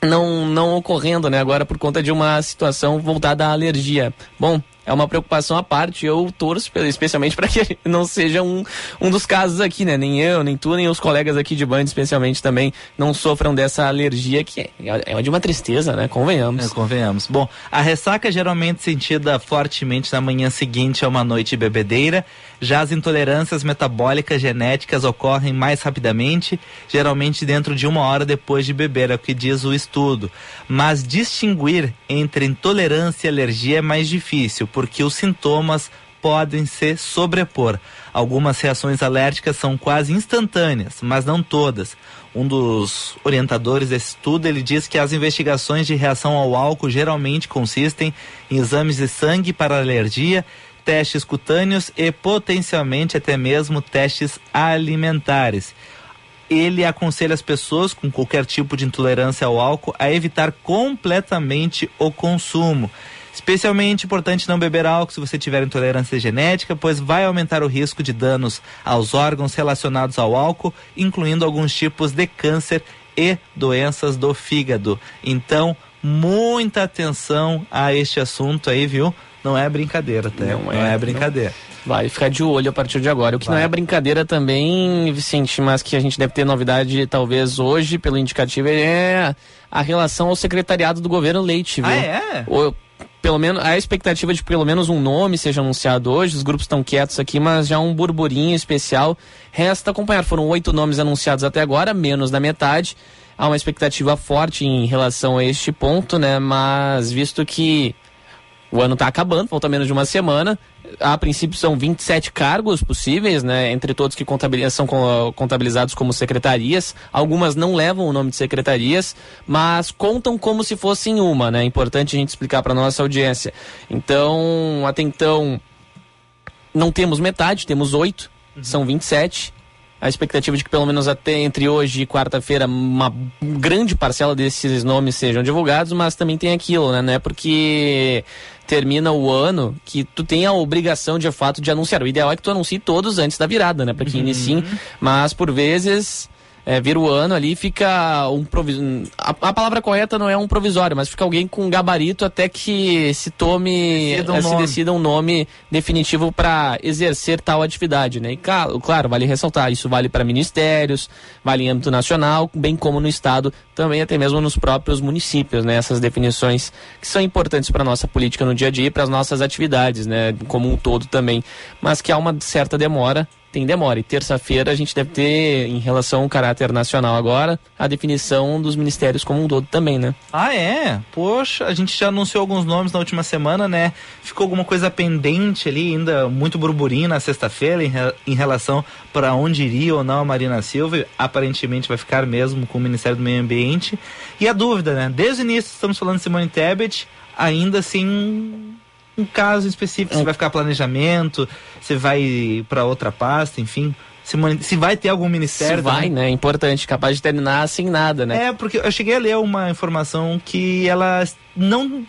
não, não ocorrendo, né? Agora por conta de uma situação voltada à alergia. Bom, é uma preocupação à parte. Eu torço especialmente para que *laughs* não seja um, um dos casos aqui, né? Nem eu, nem tu, nem os colegas aqui de band, especialmente também, não sofram dessa alergia que é, é de uma tristeza, né? Convenhamos. É, convenhamos. Bom, a ressaca geralmente sentida fortemente na manhã seguinte a uma noite bebedeira. Já as intolerâncias metabólicas genéticas ocorrem mais rapidamente, geralmente dentro de uma hora depois de beber, é o que diz o estudo. Mas distinguir entre intolerância e alergia é mais difícil, porque os sintomas podem se sobrepor. Algumas reações alérgicas são quase instantâneas, mas não todas. Um dos orientadores desse estudo, ele diz que as investigações de reação ao álcool geralmente consistem em exames de sangue para alergia testes cutâneos e potencialmente até mesmo testes alimentares. Ele aconselha as pessoas com qualquer tipo de intolerância ao álcool a evitar completamente o consumo. Especialmente importante não beber álcool se você tiver intolerância genética, pois vai aumentar o risco de danos aos órgãos relacionados ao álcool, incluindo alguns tipos de câncer e doenças do fígado. Então, muita atenção a este assunto aí, viu? Não é brincadeira, tá? Não, não é, é, brincadeira. Não. Vai ficar de olho a partir de agora. O que Vai. não é brincadeira também, Vicente, mas que a gente deve ter novidade talvez hoje, pelo indicativo, é a relação ao secretariado do governo Leite, viu? Ah, é? O, pelo menos a expectativa de pelo menos um nome seja anunciado hoje. Os grupos estão quietos aqui, mas já um burburinho especial resta acompanhar. Foram oito nomes anunciados até agora, menos da metade. Há uma expectativa forte em relação a este ponto, né? Mas visto que o ano está acabando, falta menos de uma semana. A princípio são 27 cargos possíveis, né? Entre todos que são contabilizados como secretarias. Algumas não levam o nome de secretarias, mas contam como se fossem uma, né? É importante a gente explicar para nossa audiência. Então, até então, não temos metade, temos oito, uhum. são 27 a expectativa de que pelo menos até entre hoje e quarta-feira uma grande parcela desses nomes sejam divulgados, mas também tem aquilo, né? Não é porque termina o ano que tu tem a obrigação de fato de anunciar. O ideal é que tu anuncie todos antes da virada, né? Para que uhum. iniciem, mas por vezes é, vira o ano ali fica um provisório. A, palavra correta não é um provisório, mas fica alguém com gabarito até que se tome, decida um, é, se decida um nome definitivo para exercer tal atividade, né? E claro, claro vale ressaltar, isso vale para ministérios, vale em âmbito nacional, bem como no estado, também até mesmo nos próprios municípios, né? Essas definições que são importantes para nossa política no dia a dia e para as nossas atividades, né? Como um todo também, mas que há uma certa demora tem demora. E terça-feira a gente deve ter, em relação ao caráter nacional agora, a definição dos ministérios como um todo também, né? Ah, é? Poxa, a gente já anunciou alguns nomes na última semana, né? Ficou alguma coisa pendente ali, ainda muito burburinho na sexta-feira em, em, relação para onde iria ou não a Marina Silva. Aparentemente vai ficar mesmo com o Ministério do Meio Ambiente. E a dúvida, né? Desde o início estamos falando de Simone Tebet, ainda assim um caso específico, se vai ficar planejamento, se vai para outra pasta, enfim. Se, se, vai ter algum ministério. Se vai, né? É importante, capaz de terminar sem nada, né? É, porque eu cheguei a ler uma informação que ela não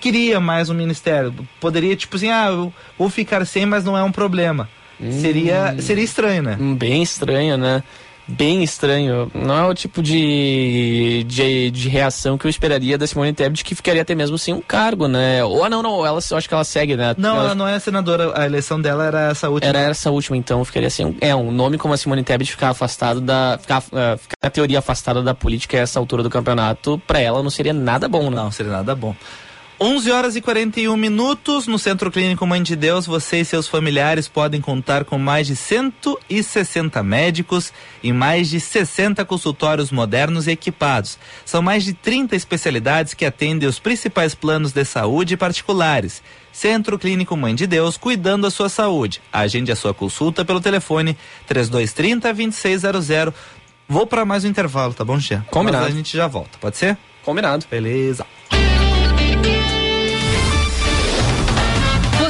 queria mais um ministério. Poderia, tipo assim, ah, eu vou ficar sem, mas não é um problema. Hum, seria, seria estranho, né? Bem estranho, né? Bem estranho. Não é o tipo de, de, de reação que eu esperaria da Simone Tebet, que ficaria até mesmo sem um cargo, né? Ou não, não, ela, eu acho que ela segue, né? Não, ela, ela não é senadora, a eleição dela era essa última. Era essa última, então ficaria sem um, É, um nome como a Simone Tebet ficar afastado da. Ficar, uh, ficar a teoria afastada da política a essa altura do campeonato, pra ela não seria nada bom, né? Não, seria nada bom. 11 horas e 41 minutos no Centro Clínico Mãe de Deus. Você e seus familiares podem contar com mais de 160 médicos e mais de 60 consultórios modernos e equipados. São mais de 30 especialidades que atendem os principais planos de saúde particulares. Centro Clínico Mãe de Deus, cuidando da sua saúde. Agende a sua consulta pelo telefone 3230 2600. Vou para mais um intervalo, tá bom, Tia? Combinado. Mas a gente já volta, pode ser? Combinado. Beleza.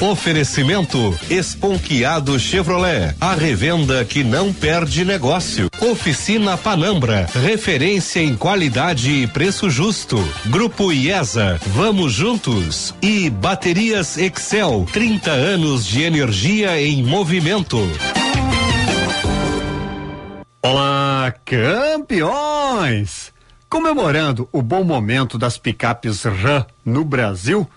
Oferecimento Esponquiado Chevrolet, a revenda que não perde negócio. Oficina Panambra, referência em qualidade e preço justo. Grupo IESA, vamos juntos. E Baterias Excel, 30 anos de energia em movimento. Olá, campeões! Comemorando o bom momento das picapes RAM no Brasil,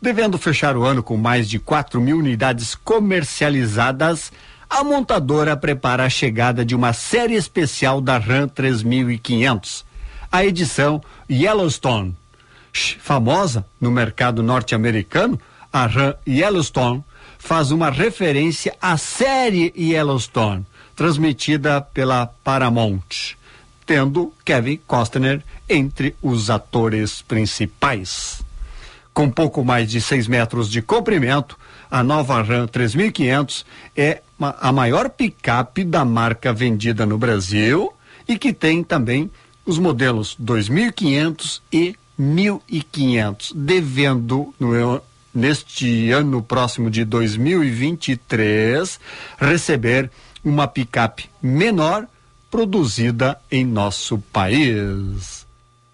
devendo fechar o ano com mais de 4 mil unidades comercializadas, a montadora prepara a chegada de uma série especial da RAM 3500, a edição Yellowstone. Famosa no mercado norte-americano, a RAM Yellowstone faz uma referência à série Yellowstone, transmitida pela Paramount, tendo Kevin Costner entre os atores principais. Com pouco mais de 6 metros de comprimento, a nova Ram 3500 é a maior picape da marca vendida no Brasil e que tem também os modelos 2500 e 1500, devendo no, neste ano próximo de 2023 receber uma picape menor produzida em nosso país.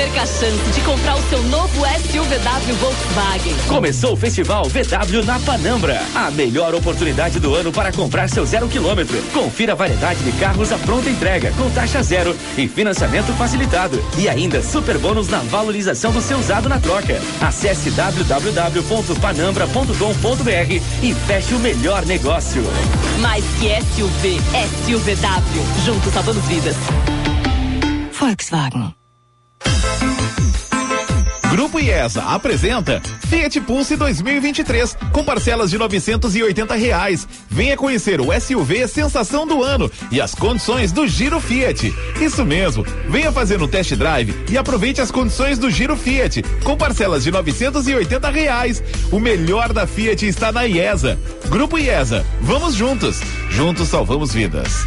Perca a chance de comprar o seu novo SUVW Volkswagen. Começou o Festival VW na Panambra. A melhor oportunidade do ano para comprar seu zero quilômetro. Confira a variedade de carros à pronta entrega, com taxa zero e financiamento facilitado. E ainda super bônus na valorização do seu usado na troca. Acesse www.panambra.com.br e feche o melhor negócio. Mais que SUV, SUVW. Juntos salvamos vidas. Volkswagen. Grupo IESA apresenta Fiat Pulse 2023 com parcelas de 980 reais. Venha conhecer o SUV sensação do ano e as condições do Giro Fiat. Isso mesmo, venha fazer um test drive e aproveite as condições do Giro Fiat com parcelas de 980 reais. O melhor da Fiat está na IESA. Grupo IESA, vamos juntos. Juntos salvamos vidas.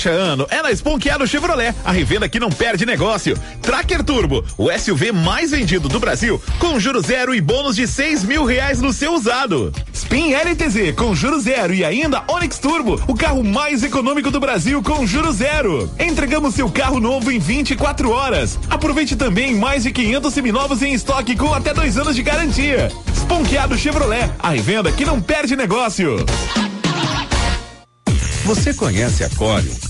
Fecha ano é na Esponqueado Chevrolet, a revenda que não perde negócio. Tracker Turbo, o SUV mais vendido do Brasil, com juro zero e bônus de seis mil reais no seu usado. Spin LTZ com juro zero e ainda Onix Turbo, o carro mais econômico do Brasil com juro zero. Entregamos seu carro novo em 24 horas. Aproveite também mais de 500 seminovos em estoque com até dois anos de garantia. Esponqueado Chevrolet, a revenda que não perde negócio. Você conhece a Corium?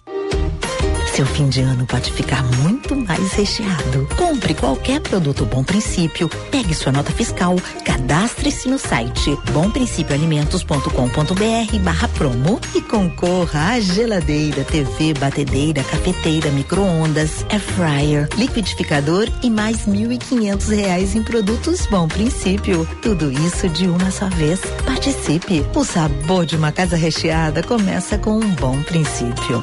Seu fim de ano pode ficar muito mais recheado. Compre qualquer produto Bom Princípio, pegue sua nota fiscal, cadastre-se no site bomprincipioalimentos.com.br barra promo e concorra a geladeira, TV, batedeira, cafeteira, micro-ondas, air fryer, liquidificador e mais mil e quinhentos reais em produtos Bom Princípio. Tudo isso de uma só vez. Participe. O sabor de uma casa recheada começa com um bom princípio.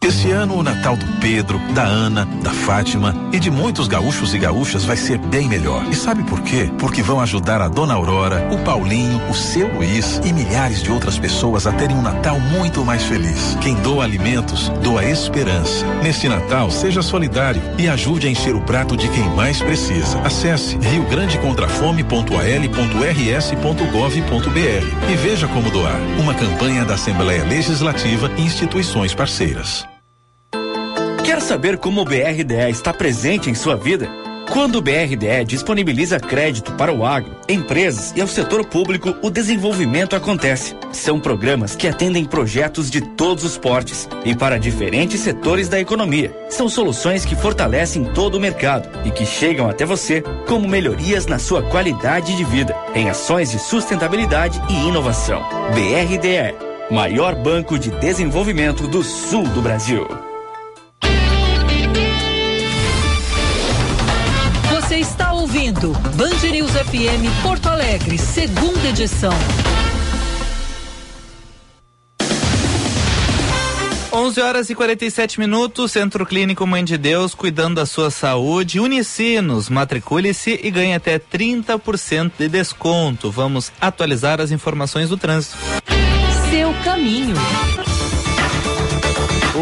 Esse ano o Natal do Pedro, da Ana, da Fátima e de muitos gaúchos e gaúchas vai ser bem melhor. E sabe por quê? Porque vão ajudar a Dona Aurora, o Paulinho, o seu Luiz e milhares de outras pessoas a terem um Natal muito mais feliz. Quem doa alimentos, doa esperança. Neste Natal, seja solidário e ajude a encher o prato de quem mais precisa. Acesse riograndecontrafome.al.rs.gov.br e veja como doar. Uma campanha da Assembleia Legislativa e instituições parceiras. Saber como o BRDE está presente em sua vida? Quando o BRDE disponibiliza crédito para o agro, empresas e ao setor público, o desenvolvimento acontece. São programas que atendem projetos de todos os portes e para diferentes setores da economia. São soluções que fortalecem todo o mercado e que chegam até você como melhorias na sua qualidade de vida, em ações de sustentabilidade e inovação. BRDE, maior banco de desenvolvimento do sul do Brasil. Ouvindo Band News FM Porto Alegre, segunda edição. 11 horas e 47 minutos, Centro Clínico Mãe de Deus, cuidando da sua saúde. Unicinos, matricule-se e ganhe até 30% de desconto. Vamos atualizar as informações do trânsito. Seu caminho.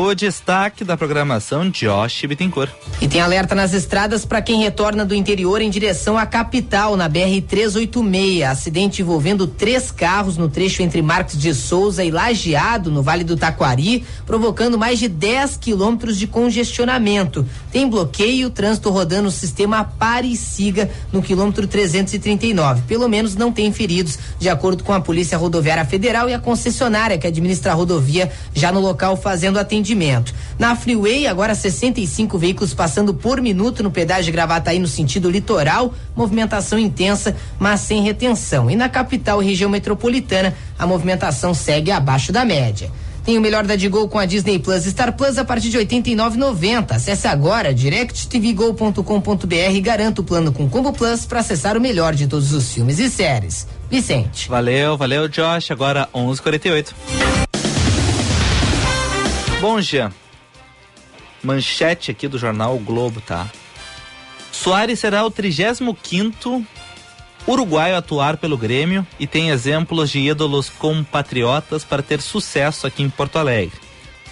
O destaque da programação Josh Bittencourt. E tem alerta nas estradas para quem retorna do interior em direção à capital, na BR 386. Acidente envolvendo três carros no trecho entre Marcos de Souza e Lajeado, no Vale do Taquari, provocando mais de 10 quilômetros de congestionamento. Tem bloqueio, trânsito rodando o sistema Pare e Siga no quilômetro 339. Pelo menos não tem feridos, de acordo com a Polícia Rodoviária Federal e a concessionária que administra a rodovia, já no local fazendo atendimento. Na Freeway, agora 65 veículos passando por minuto no pedágio de Gravataí no sentido litoral, movimentação intensa, mas sem retenção. E na capital região metropolitana, a movimentação segue abaixo da média. Tem o melhor da Digol com a Disney Plus Star Plus a partir de R$ 89,90. Acesse agora directtvgol.com.br e garanta o plano com Combo Plus para acessar o melhor de todos os filmes e séries. Vicente. Valeu, valeu, Josh. Agora 11:48. Bom, Jean. Manchete aqui do jornal o Globo, tá? Soares será o 35 uruguaio atuar pelo Grêmio e tem exemplos de ídolos compatriotas para ter sucesso aqui em Porto Alegre.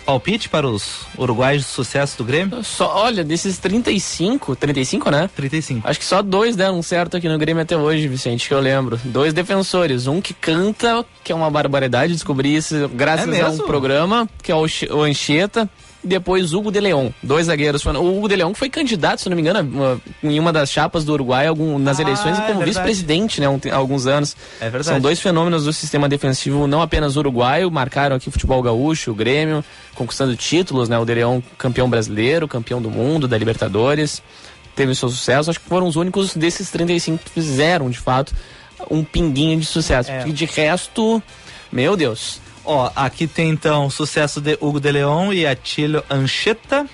Palpite para os uruguaios de sucesso do Grêmio? Só, olha, desses 35, 35, né? 35. Acho que só dois deram certo aqui no Grêmio até hoje, Vicente, que eu lembro. Dois defensores. Um que canta, que é uma barbaridade, descobri isso graças É a um programa, que é o, o Anchieta. E depois Hugo de Leon. Dois zagueiros. O Hugo de Leon foi candidato, se não me engano, em uma das chapas do Uruguai algum, nas Ah, eleições é como verdade. vice-presidente, né? há alguns anos. É verdade. São dois fenômenos do sistema defensivo, não apenas uruguaio, marcaram aqui o futebol gaúcho, o Grêmio, conquistando títulos, né? O De Leon campeão brasileiro, campeão do mundo, da Libertadores, teve seu sucesso. Acho que foram os únicos desses 35 que fizeram, de fato, um pinguinho de sucesso. É. Porque de resto, meu Deus. Ó, aqui tem então o sucesso de Hugo de Leon e Atílio Ancheta.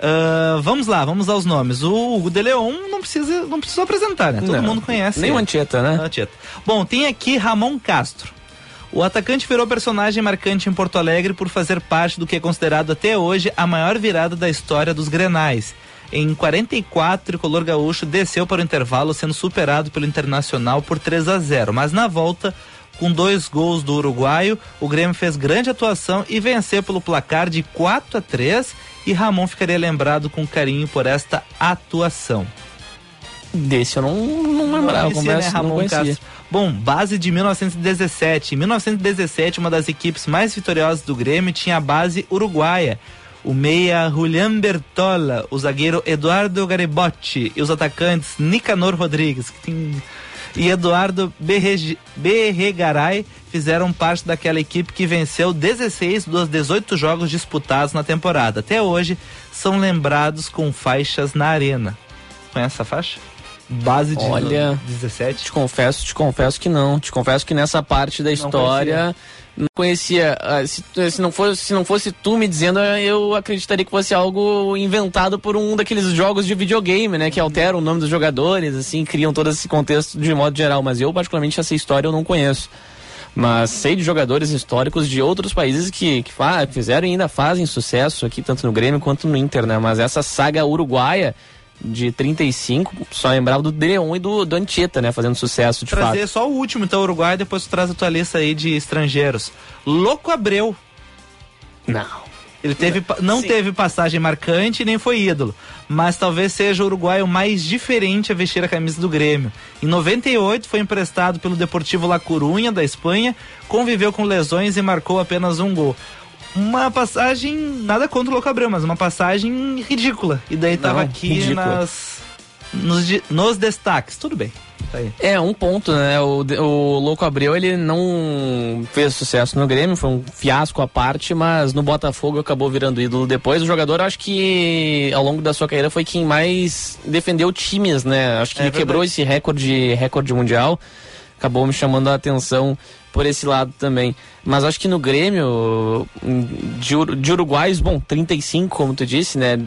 Ah, vamos lá, vamos aos nomes. O Hugo de Leon não precisa, não precisa apresentar, né? Todo Não. mundo conhece. Nem o ele. Anchieta, né? Anchieta. Bom, tem aqui Ramon Castro. O atacante virou personagem marcante em Porto Alegre por fazer parte do que é considerado até hoje a maior virada da história dos Grenais. Em 44, o tricolor gaúcho desceu para o intervalo, sendo superado pelo Internacional por 3 a 0. Mas na volta, com dois gols do uruguaio, o Grêmio fez grande atuação e venceu pelo placar de 4 a 3 e Ramon ficaria lembrado com carinho por esta atuação. Desse eu não, não lembrava, conhecia, confesso, né, não Ramon conhecia. Castro. Bom, base de 1917. Em 1917, uma das equipes mais vitoriosas do Grêmio tinha a base uruguaia. O meia Julián Bertola, o zagueiro Eduardo Garibotti e os atacantes Nicanor Rodrigues que tem- e Eduardo Berregaray fizeram parte daquela equipe que venceu 16 dos 18 jogos disputados na temporada. Até hoje, são lembrados com faixas na arena. Conhece essa faixa? Base de Olha, 17. Te confesso, te confesso que não. Te confesso que nessa parte da história não conhecia. Ah, Se, se não fosse, se não fosse tu me dizendo, eu acreditaria que fosse algo inventado por um daqueles jogos de videogame, né? Que alteram o nome dos jogadores, assim, criam todo esse contexto de modo geral. Mas eu, particularmente, essa história eu não conheço. Mas sei de jogadores históricos de outros países que, que fizeram e ainda fazem sucesso aqui, tanto no Grêmio quanto no Inter, né? Mas essa saga uruguaia de 35, só lembrava do De Leon e do, do Anchieta, né? Fazendo sucesso de Trazer fato. só o último, então, Uruguai, depois tu traz a tua lista aí de estrangeiros. Louco Abreu. Não. Ele teve, não teve passagem marcante nem foi ídolo, mas talvez seja o uruguaio mais diferente a vestir a camisa do Grêmio. Em 98 foi emprestado pelo Deportivo La Coruña da Espanha, conviveu com lesões e marcou apenas um gol. Uma passagem, nada contra o Louco Abreu, mas uma passagem ridícula. E daí tava Não, aqui ridícula. nas, nos, nos destaques. Tudo bem. Tá. É, um ponto, né? O, o Louco Abreu, ele não fez sucesso no Grêmio, foi um fiasco à parte, mas no Botafogo acabou virando ídolo depois. O jogador, acho que ao longo da sua carreira foi quem mais defendeu times, né? Acho que É ele quebrou esse recorde, recorde mundial. Acabou me chamando a atenção por esse lado também. Mas acho que no Grêmio, de, Ur- de uruguaios, bom, 35, como tu disse, né?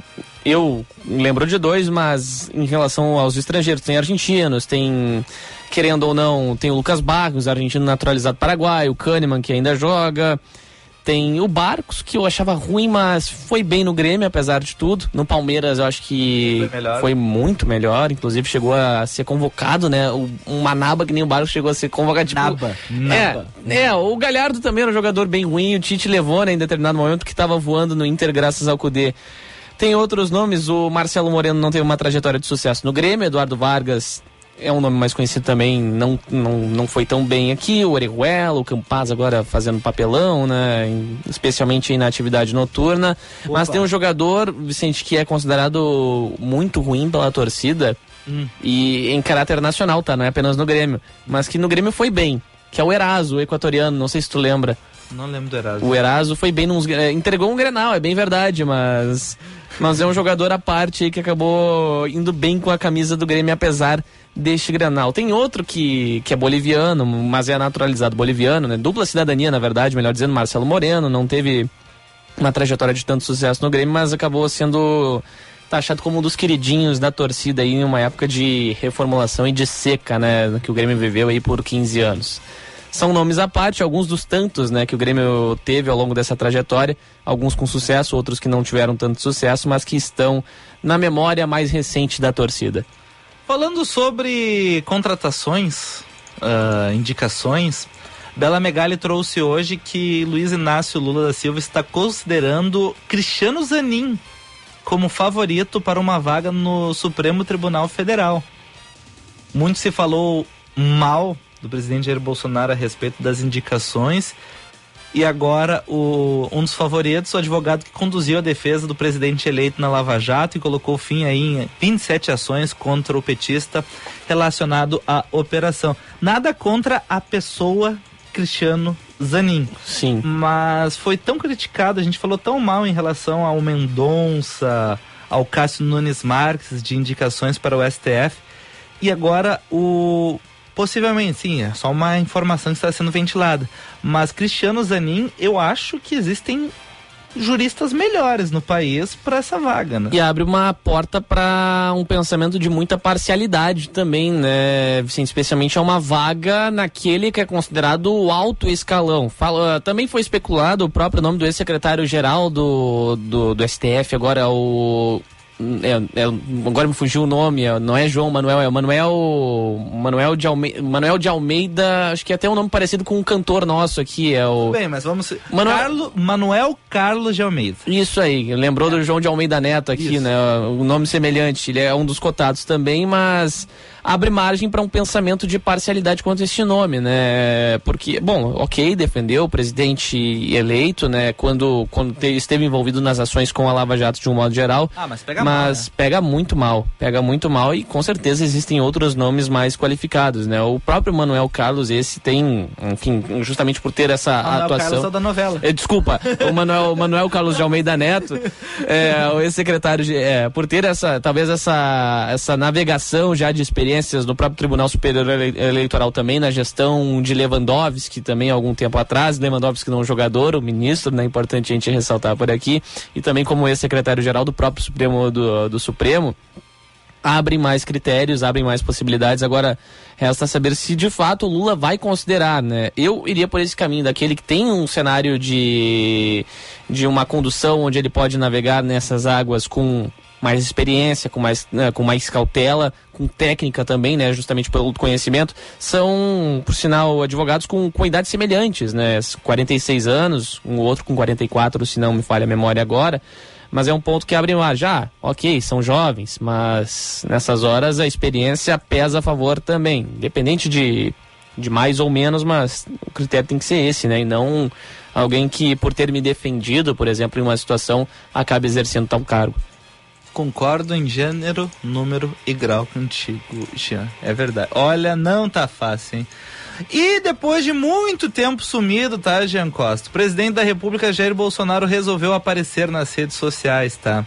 Eu lembro de dois, mas em relação aos estrangeiros, tem argentinos, tem, querendo ou não, tem o Lucas Barros, argentino naturalizado paraguaio, o Kahneman, que ainda joga. Tem o Barcos, que eu achava ruim, mas foi bem no Grêmio, apesar de tudo. No Palmeiras, eu acho que Foi foi muito melhor. Inclusive, chegou a ser convocado, né? O, um Manaba, que nem o Barcos, chegou a ser convocado. Tipo, Naba, naba. É, é, o Galhardo também era um jogador bem ruim. O Tite levou, né, em determinado momento, que estava voando no Inter graças ao Cudê. Tem outros nomes, o Marcelo Moreno não teve uma trajetória de sucesso no Grêmio, Eduardo Vargas é um nome mais conhecido também, não, não, não foi tão bem aqui, o Orejuela, o Campaz agora fazendo papelão, né, especialmente na atividade noturna, mas Opa. tem um jogador, Vicente, que é considerado muito ruim pela torcida, Hum. e em caráter nacional, tá, não é apenas no Grêmio, mas que no Grêmio foi bem, que é o Eraso, o equatoriano, não sei se tu lembra. Não lembro do Erasmo. O Eraso foi bem nos. eh, entregou um Grenal, é bem verdade, mas. Mas é um jogador à parte que acabou indo bem com a camisa do Grêmio, apesar deste Grenal. Tem outro que, que é boliviano, mas é naturalizado boliviano, né? Dupla cidadania, na verdade, melhor dizendo, Marcelo Moreno, não teve uma trajetória de tanto sucesso no Grêmio, mas acabou sendo taxado como um dos queridinhos da torcida aí em uma época de reformulação e de seca, né? Que o Grêmio viveu aí por 15 anos. São nomes à parte, alguns dos tantos né, que o Grêmio teve ao longo dessa trajetória, alguns com sucesso, outros que não tiveram tanto sucesso, mas que estão na memória mais recente da torcida. Falando sobre contratações, ah, indicações, Bela Megali trouxe hoje que Luiz Inácio Lula da Silva está considerando Cristiano Zanin como favorito para uma vaga no Supremo Tribunal Federal. Muito se falou mal do presidente Jair Bolsonaro a respeito das indicações. E agora, o, um dos favoritos, o advogado que conduziu a defesa do presidente eleito na Lava Jato e colocou fim aí em 27 ações contra o petista relacionado à operação. Nada contra a pessoa Cristiano Zanin. Sim. Mas foi tão criticado, a gente falou tão mal em relação ao Mendonça, ao Cássio Nunes Marques de indicações para o STF. E agora o possivelmente, sim, é só uma informação que está sendo ventilada. Mas Cristiano Zanin, eu acho que existem juristas melhores no país para essa vaga, né? E abre uma porta para um pensamento de muita parcialidade também, né, Vicente? Especialmente a uma vaga naquele que é considerado o alto escalão. Fala, também foi especulado o próprio nome do ex-secretário-geral do, do, do STF, agora o. é- é- agora me fugiu o nome, é- não é João Manuel, é Manuel. Manuel de, Almeida, Manuel de Almeida, acho que é até um nome parecido com um cantor nosso aqui, é o. Bem, mas vamos. Manuel- Carlo- Manuel Carlos de Almeida. Isso aí, lembrou do João de Almeida Neto aqui, Isso. né? O nome semelhante, ele é um dos cotados também, mas abre margem para um pensamento de parcialidade quanto a este nome, né? Porque, bom, ok, defendeu o presidente eleito, né? Quando, quando te- esteve envolvido nas ações com a Lava Jato de um modo geral. Ah, mas pega mal, Mas pega muito mal, pega muito mal e com certeza existem outros nomes mais qualificados, né? O próprio Manuel Carlos, esse tem, enfim, justamente por ter essa Manuel atuação. Carlos é da novela. É, Desculpa, o Manuel, o Manuel Carlos de Almeida Neto, é, o ex-secretário, é, por ter essa, talvez essa, essa navegação já de experiências no próprio Tribunal Superior Ele- Eleitoral também, na gestão de Lewandowski, também algum tempo atrás, Lewandowski não jogador, o ministro, né, importante a gente ressaltar por aqui, e também como ex-secretário-geral do próprio Supremo, do, do Supremo, abre mais critérios, abre mais possibilidades. Agora, resta saber se de fato o Lula vai considerar, né? Eu iria por esse caminho daquele que tem um cenário de, de uma condução onde ele pode navegar nessas águas com mais experiência, com mais, né, com mais cautela, com técnica também, né, justamente pelo conhecimento, são, por sinal, advogados com, com idades semelhantes, né, 46 anos, um outro com 44, se não me falha a memória agora, mas é um ponto que abre mar. Já, ok, são jovens, mas nessas horas a experiência pesa a favor também, independente de, de mais ou menos, mas o critério tem que ser esse, né, e não alguém que, por ter me defendido, por exemplo, em uma situação, acabe exercendo tal cargo. Concordo em gênero, número e grau contigo, Jean. É verdade. Olha, não tá fácil, hein? E depois de muito tempo sumido, tá, Jean Costa? O presidente da República, Jair Bolsonaro, resolveu aparecer nas redes sociais, tá?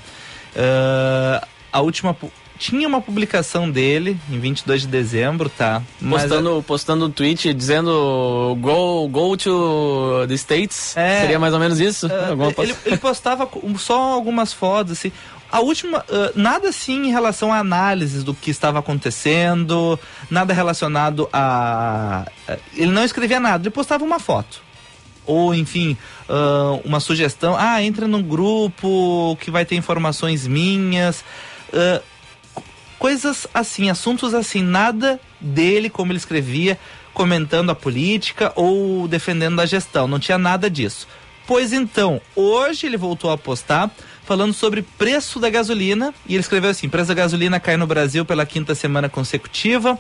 Uh, a última. Tinha uma publicação dele em 22 de dezembro, tá? Mas Postando, postando um tweet dizendo go, go to the States. É. Seria mais ou menos isso? Alguma ele, ele postava só algumas fotos, assim. A última, ah, nada assim em relação a análises do que estava acontecendo, nada relacionado a. Ele não escrevia nada, ele postava uma foto. Ou, enfim, ah, uma sugestão. Ah, entra num grupo que vai ter informações minhas. Ah, coisas assim, assuntos assim, nada dele, como ele escrevia, comentando a política ou defendendo a gestão. Não tinha nada disso. Pois então, hoje ele voltou a postar falando sobre preço da gasolina e ele escreveu assim: preço da gasolina cai no Brasil pela quinta semana consecutiva.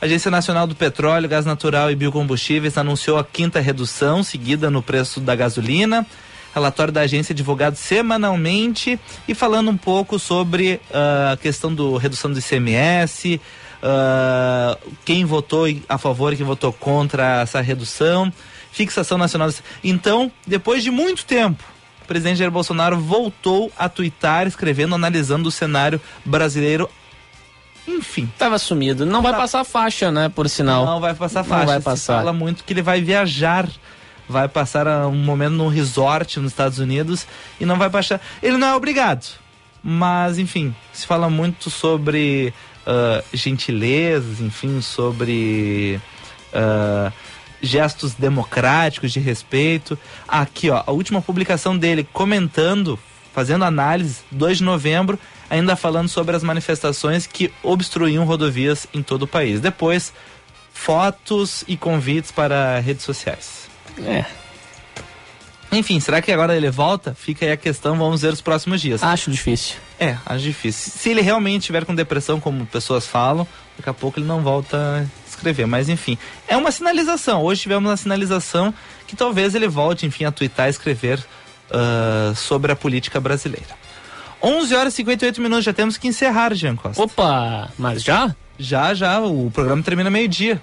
A Agência Nacional do Petróleo, Gás Natural e Biocombustíveis anunciou a quinta redução seguida no preço da gasolina. Relatório da agência divulgado semanalmente e falando um pouco sobre ah, a questão do redução do ICMS, ah, quem votou a favor e quem votou contra essa redução, fixação nacional. Então, depois de muito tempo, o presidente Jair Bolsonaro voltou a tuitar, escrevendo, analisando o cenário brasileiro. Enfim. Tava sumido. Não vai passar faixa, né, por sinal. Não vai passar Não faixa. vai Se passar. fala muito que ele vai viajar. Vai passar ah, um momento num resort nos Estados Unidos e não vai baixar. Ele não é obrigado. Mas, enfim, se fala muito sobre ah, gentilezas, enfim, sobre ah, gestos democráticos de respeito. Aqui, ó, a última publicação dele comentando, fazendo análise, 2 de novembro, ainda falando sobre as manifestações que obstruíam rodovias em todo o país. Depois, fotos e convites para redes sociais. É. Enfim, será que agora ele volta? Fica aí a questão, vamos ver os próximos dias. Acho difícil. É, acho difícil. Se ele realmente estiver com depressão, como pessoas falam, daqui a pouco ele não volta escrever. Mas enfim, é uma sinalização. Hoje tivemos uma sinalização que talvez ele volte, enfim, a twittar e escrever ah, sobre a política brasileira. 11 horas e 58 minutos, já temos que encerrar, Jean Costa. Opa, mas já? Já, já, o programa termina meio-dia.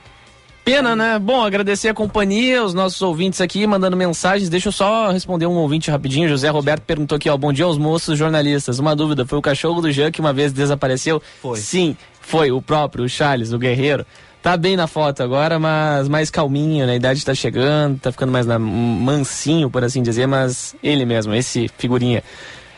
Pena, né? Bom, agradecer a companhia, os nossos ouvintes aqui mandando mensagens. Deixa eu só responder um ouvinte rapidinho. José Roberto perguntou aqui, ó. Bom dia aos moços jornalistas. Uma dúvida, foi o cachorro do Jean que uma vez desapareceu? Foi. Sim, foi o próprio, o Charles, o guerreiro. Tá bem na foto agora, mas mais calminho, né? A idade tá chegando, tá ficando mais na, mansinho, por assim dizer, mas ele mesmo, esse figurinha.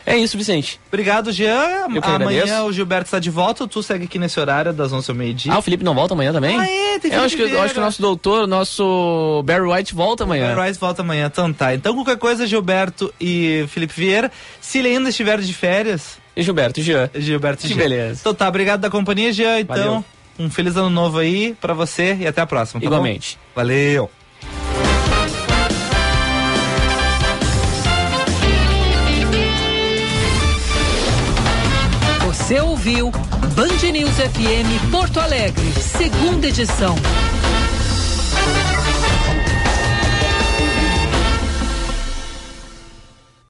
É isso, Vicente. Obrigado, Jean. Que Amanhã agradeço. o Gilberto está de volta, tu segue aqui nesse horário das 11 ao meio-dia. Ah, o Felipe não volta amanhã também? Ah, é, tem eu acho que, eu acho que o nosso doutor, o nosso Barry White volta amanhã. O Rice volta amanhã, então tá. Então qualquer coisa, Gilberto e Felipe Vieira. Se ele ainda estiver de férias. E Gilberto e Jean. Gilberto e Que Jean. beleza. Então tá, obrigado da companhia, Jean. Então, Valeu. Um feliz ano novo aí pra você e até a próxima. tá bom? Igualmente. Valeu. Você ouviu Band News FM Porto Alegre, segunda edição.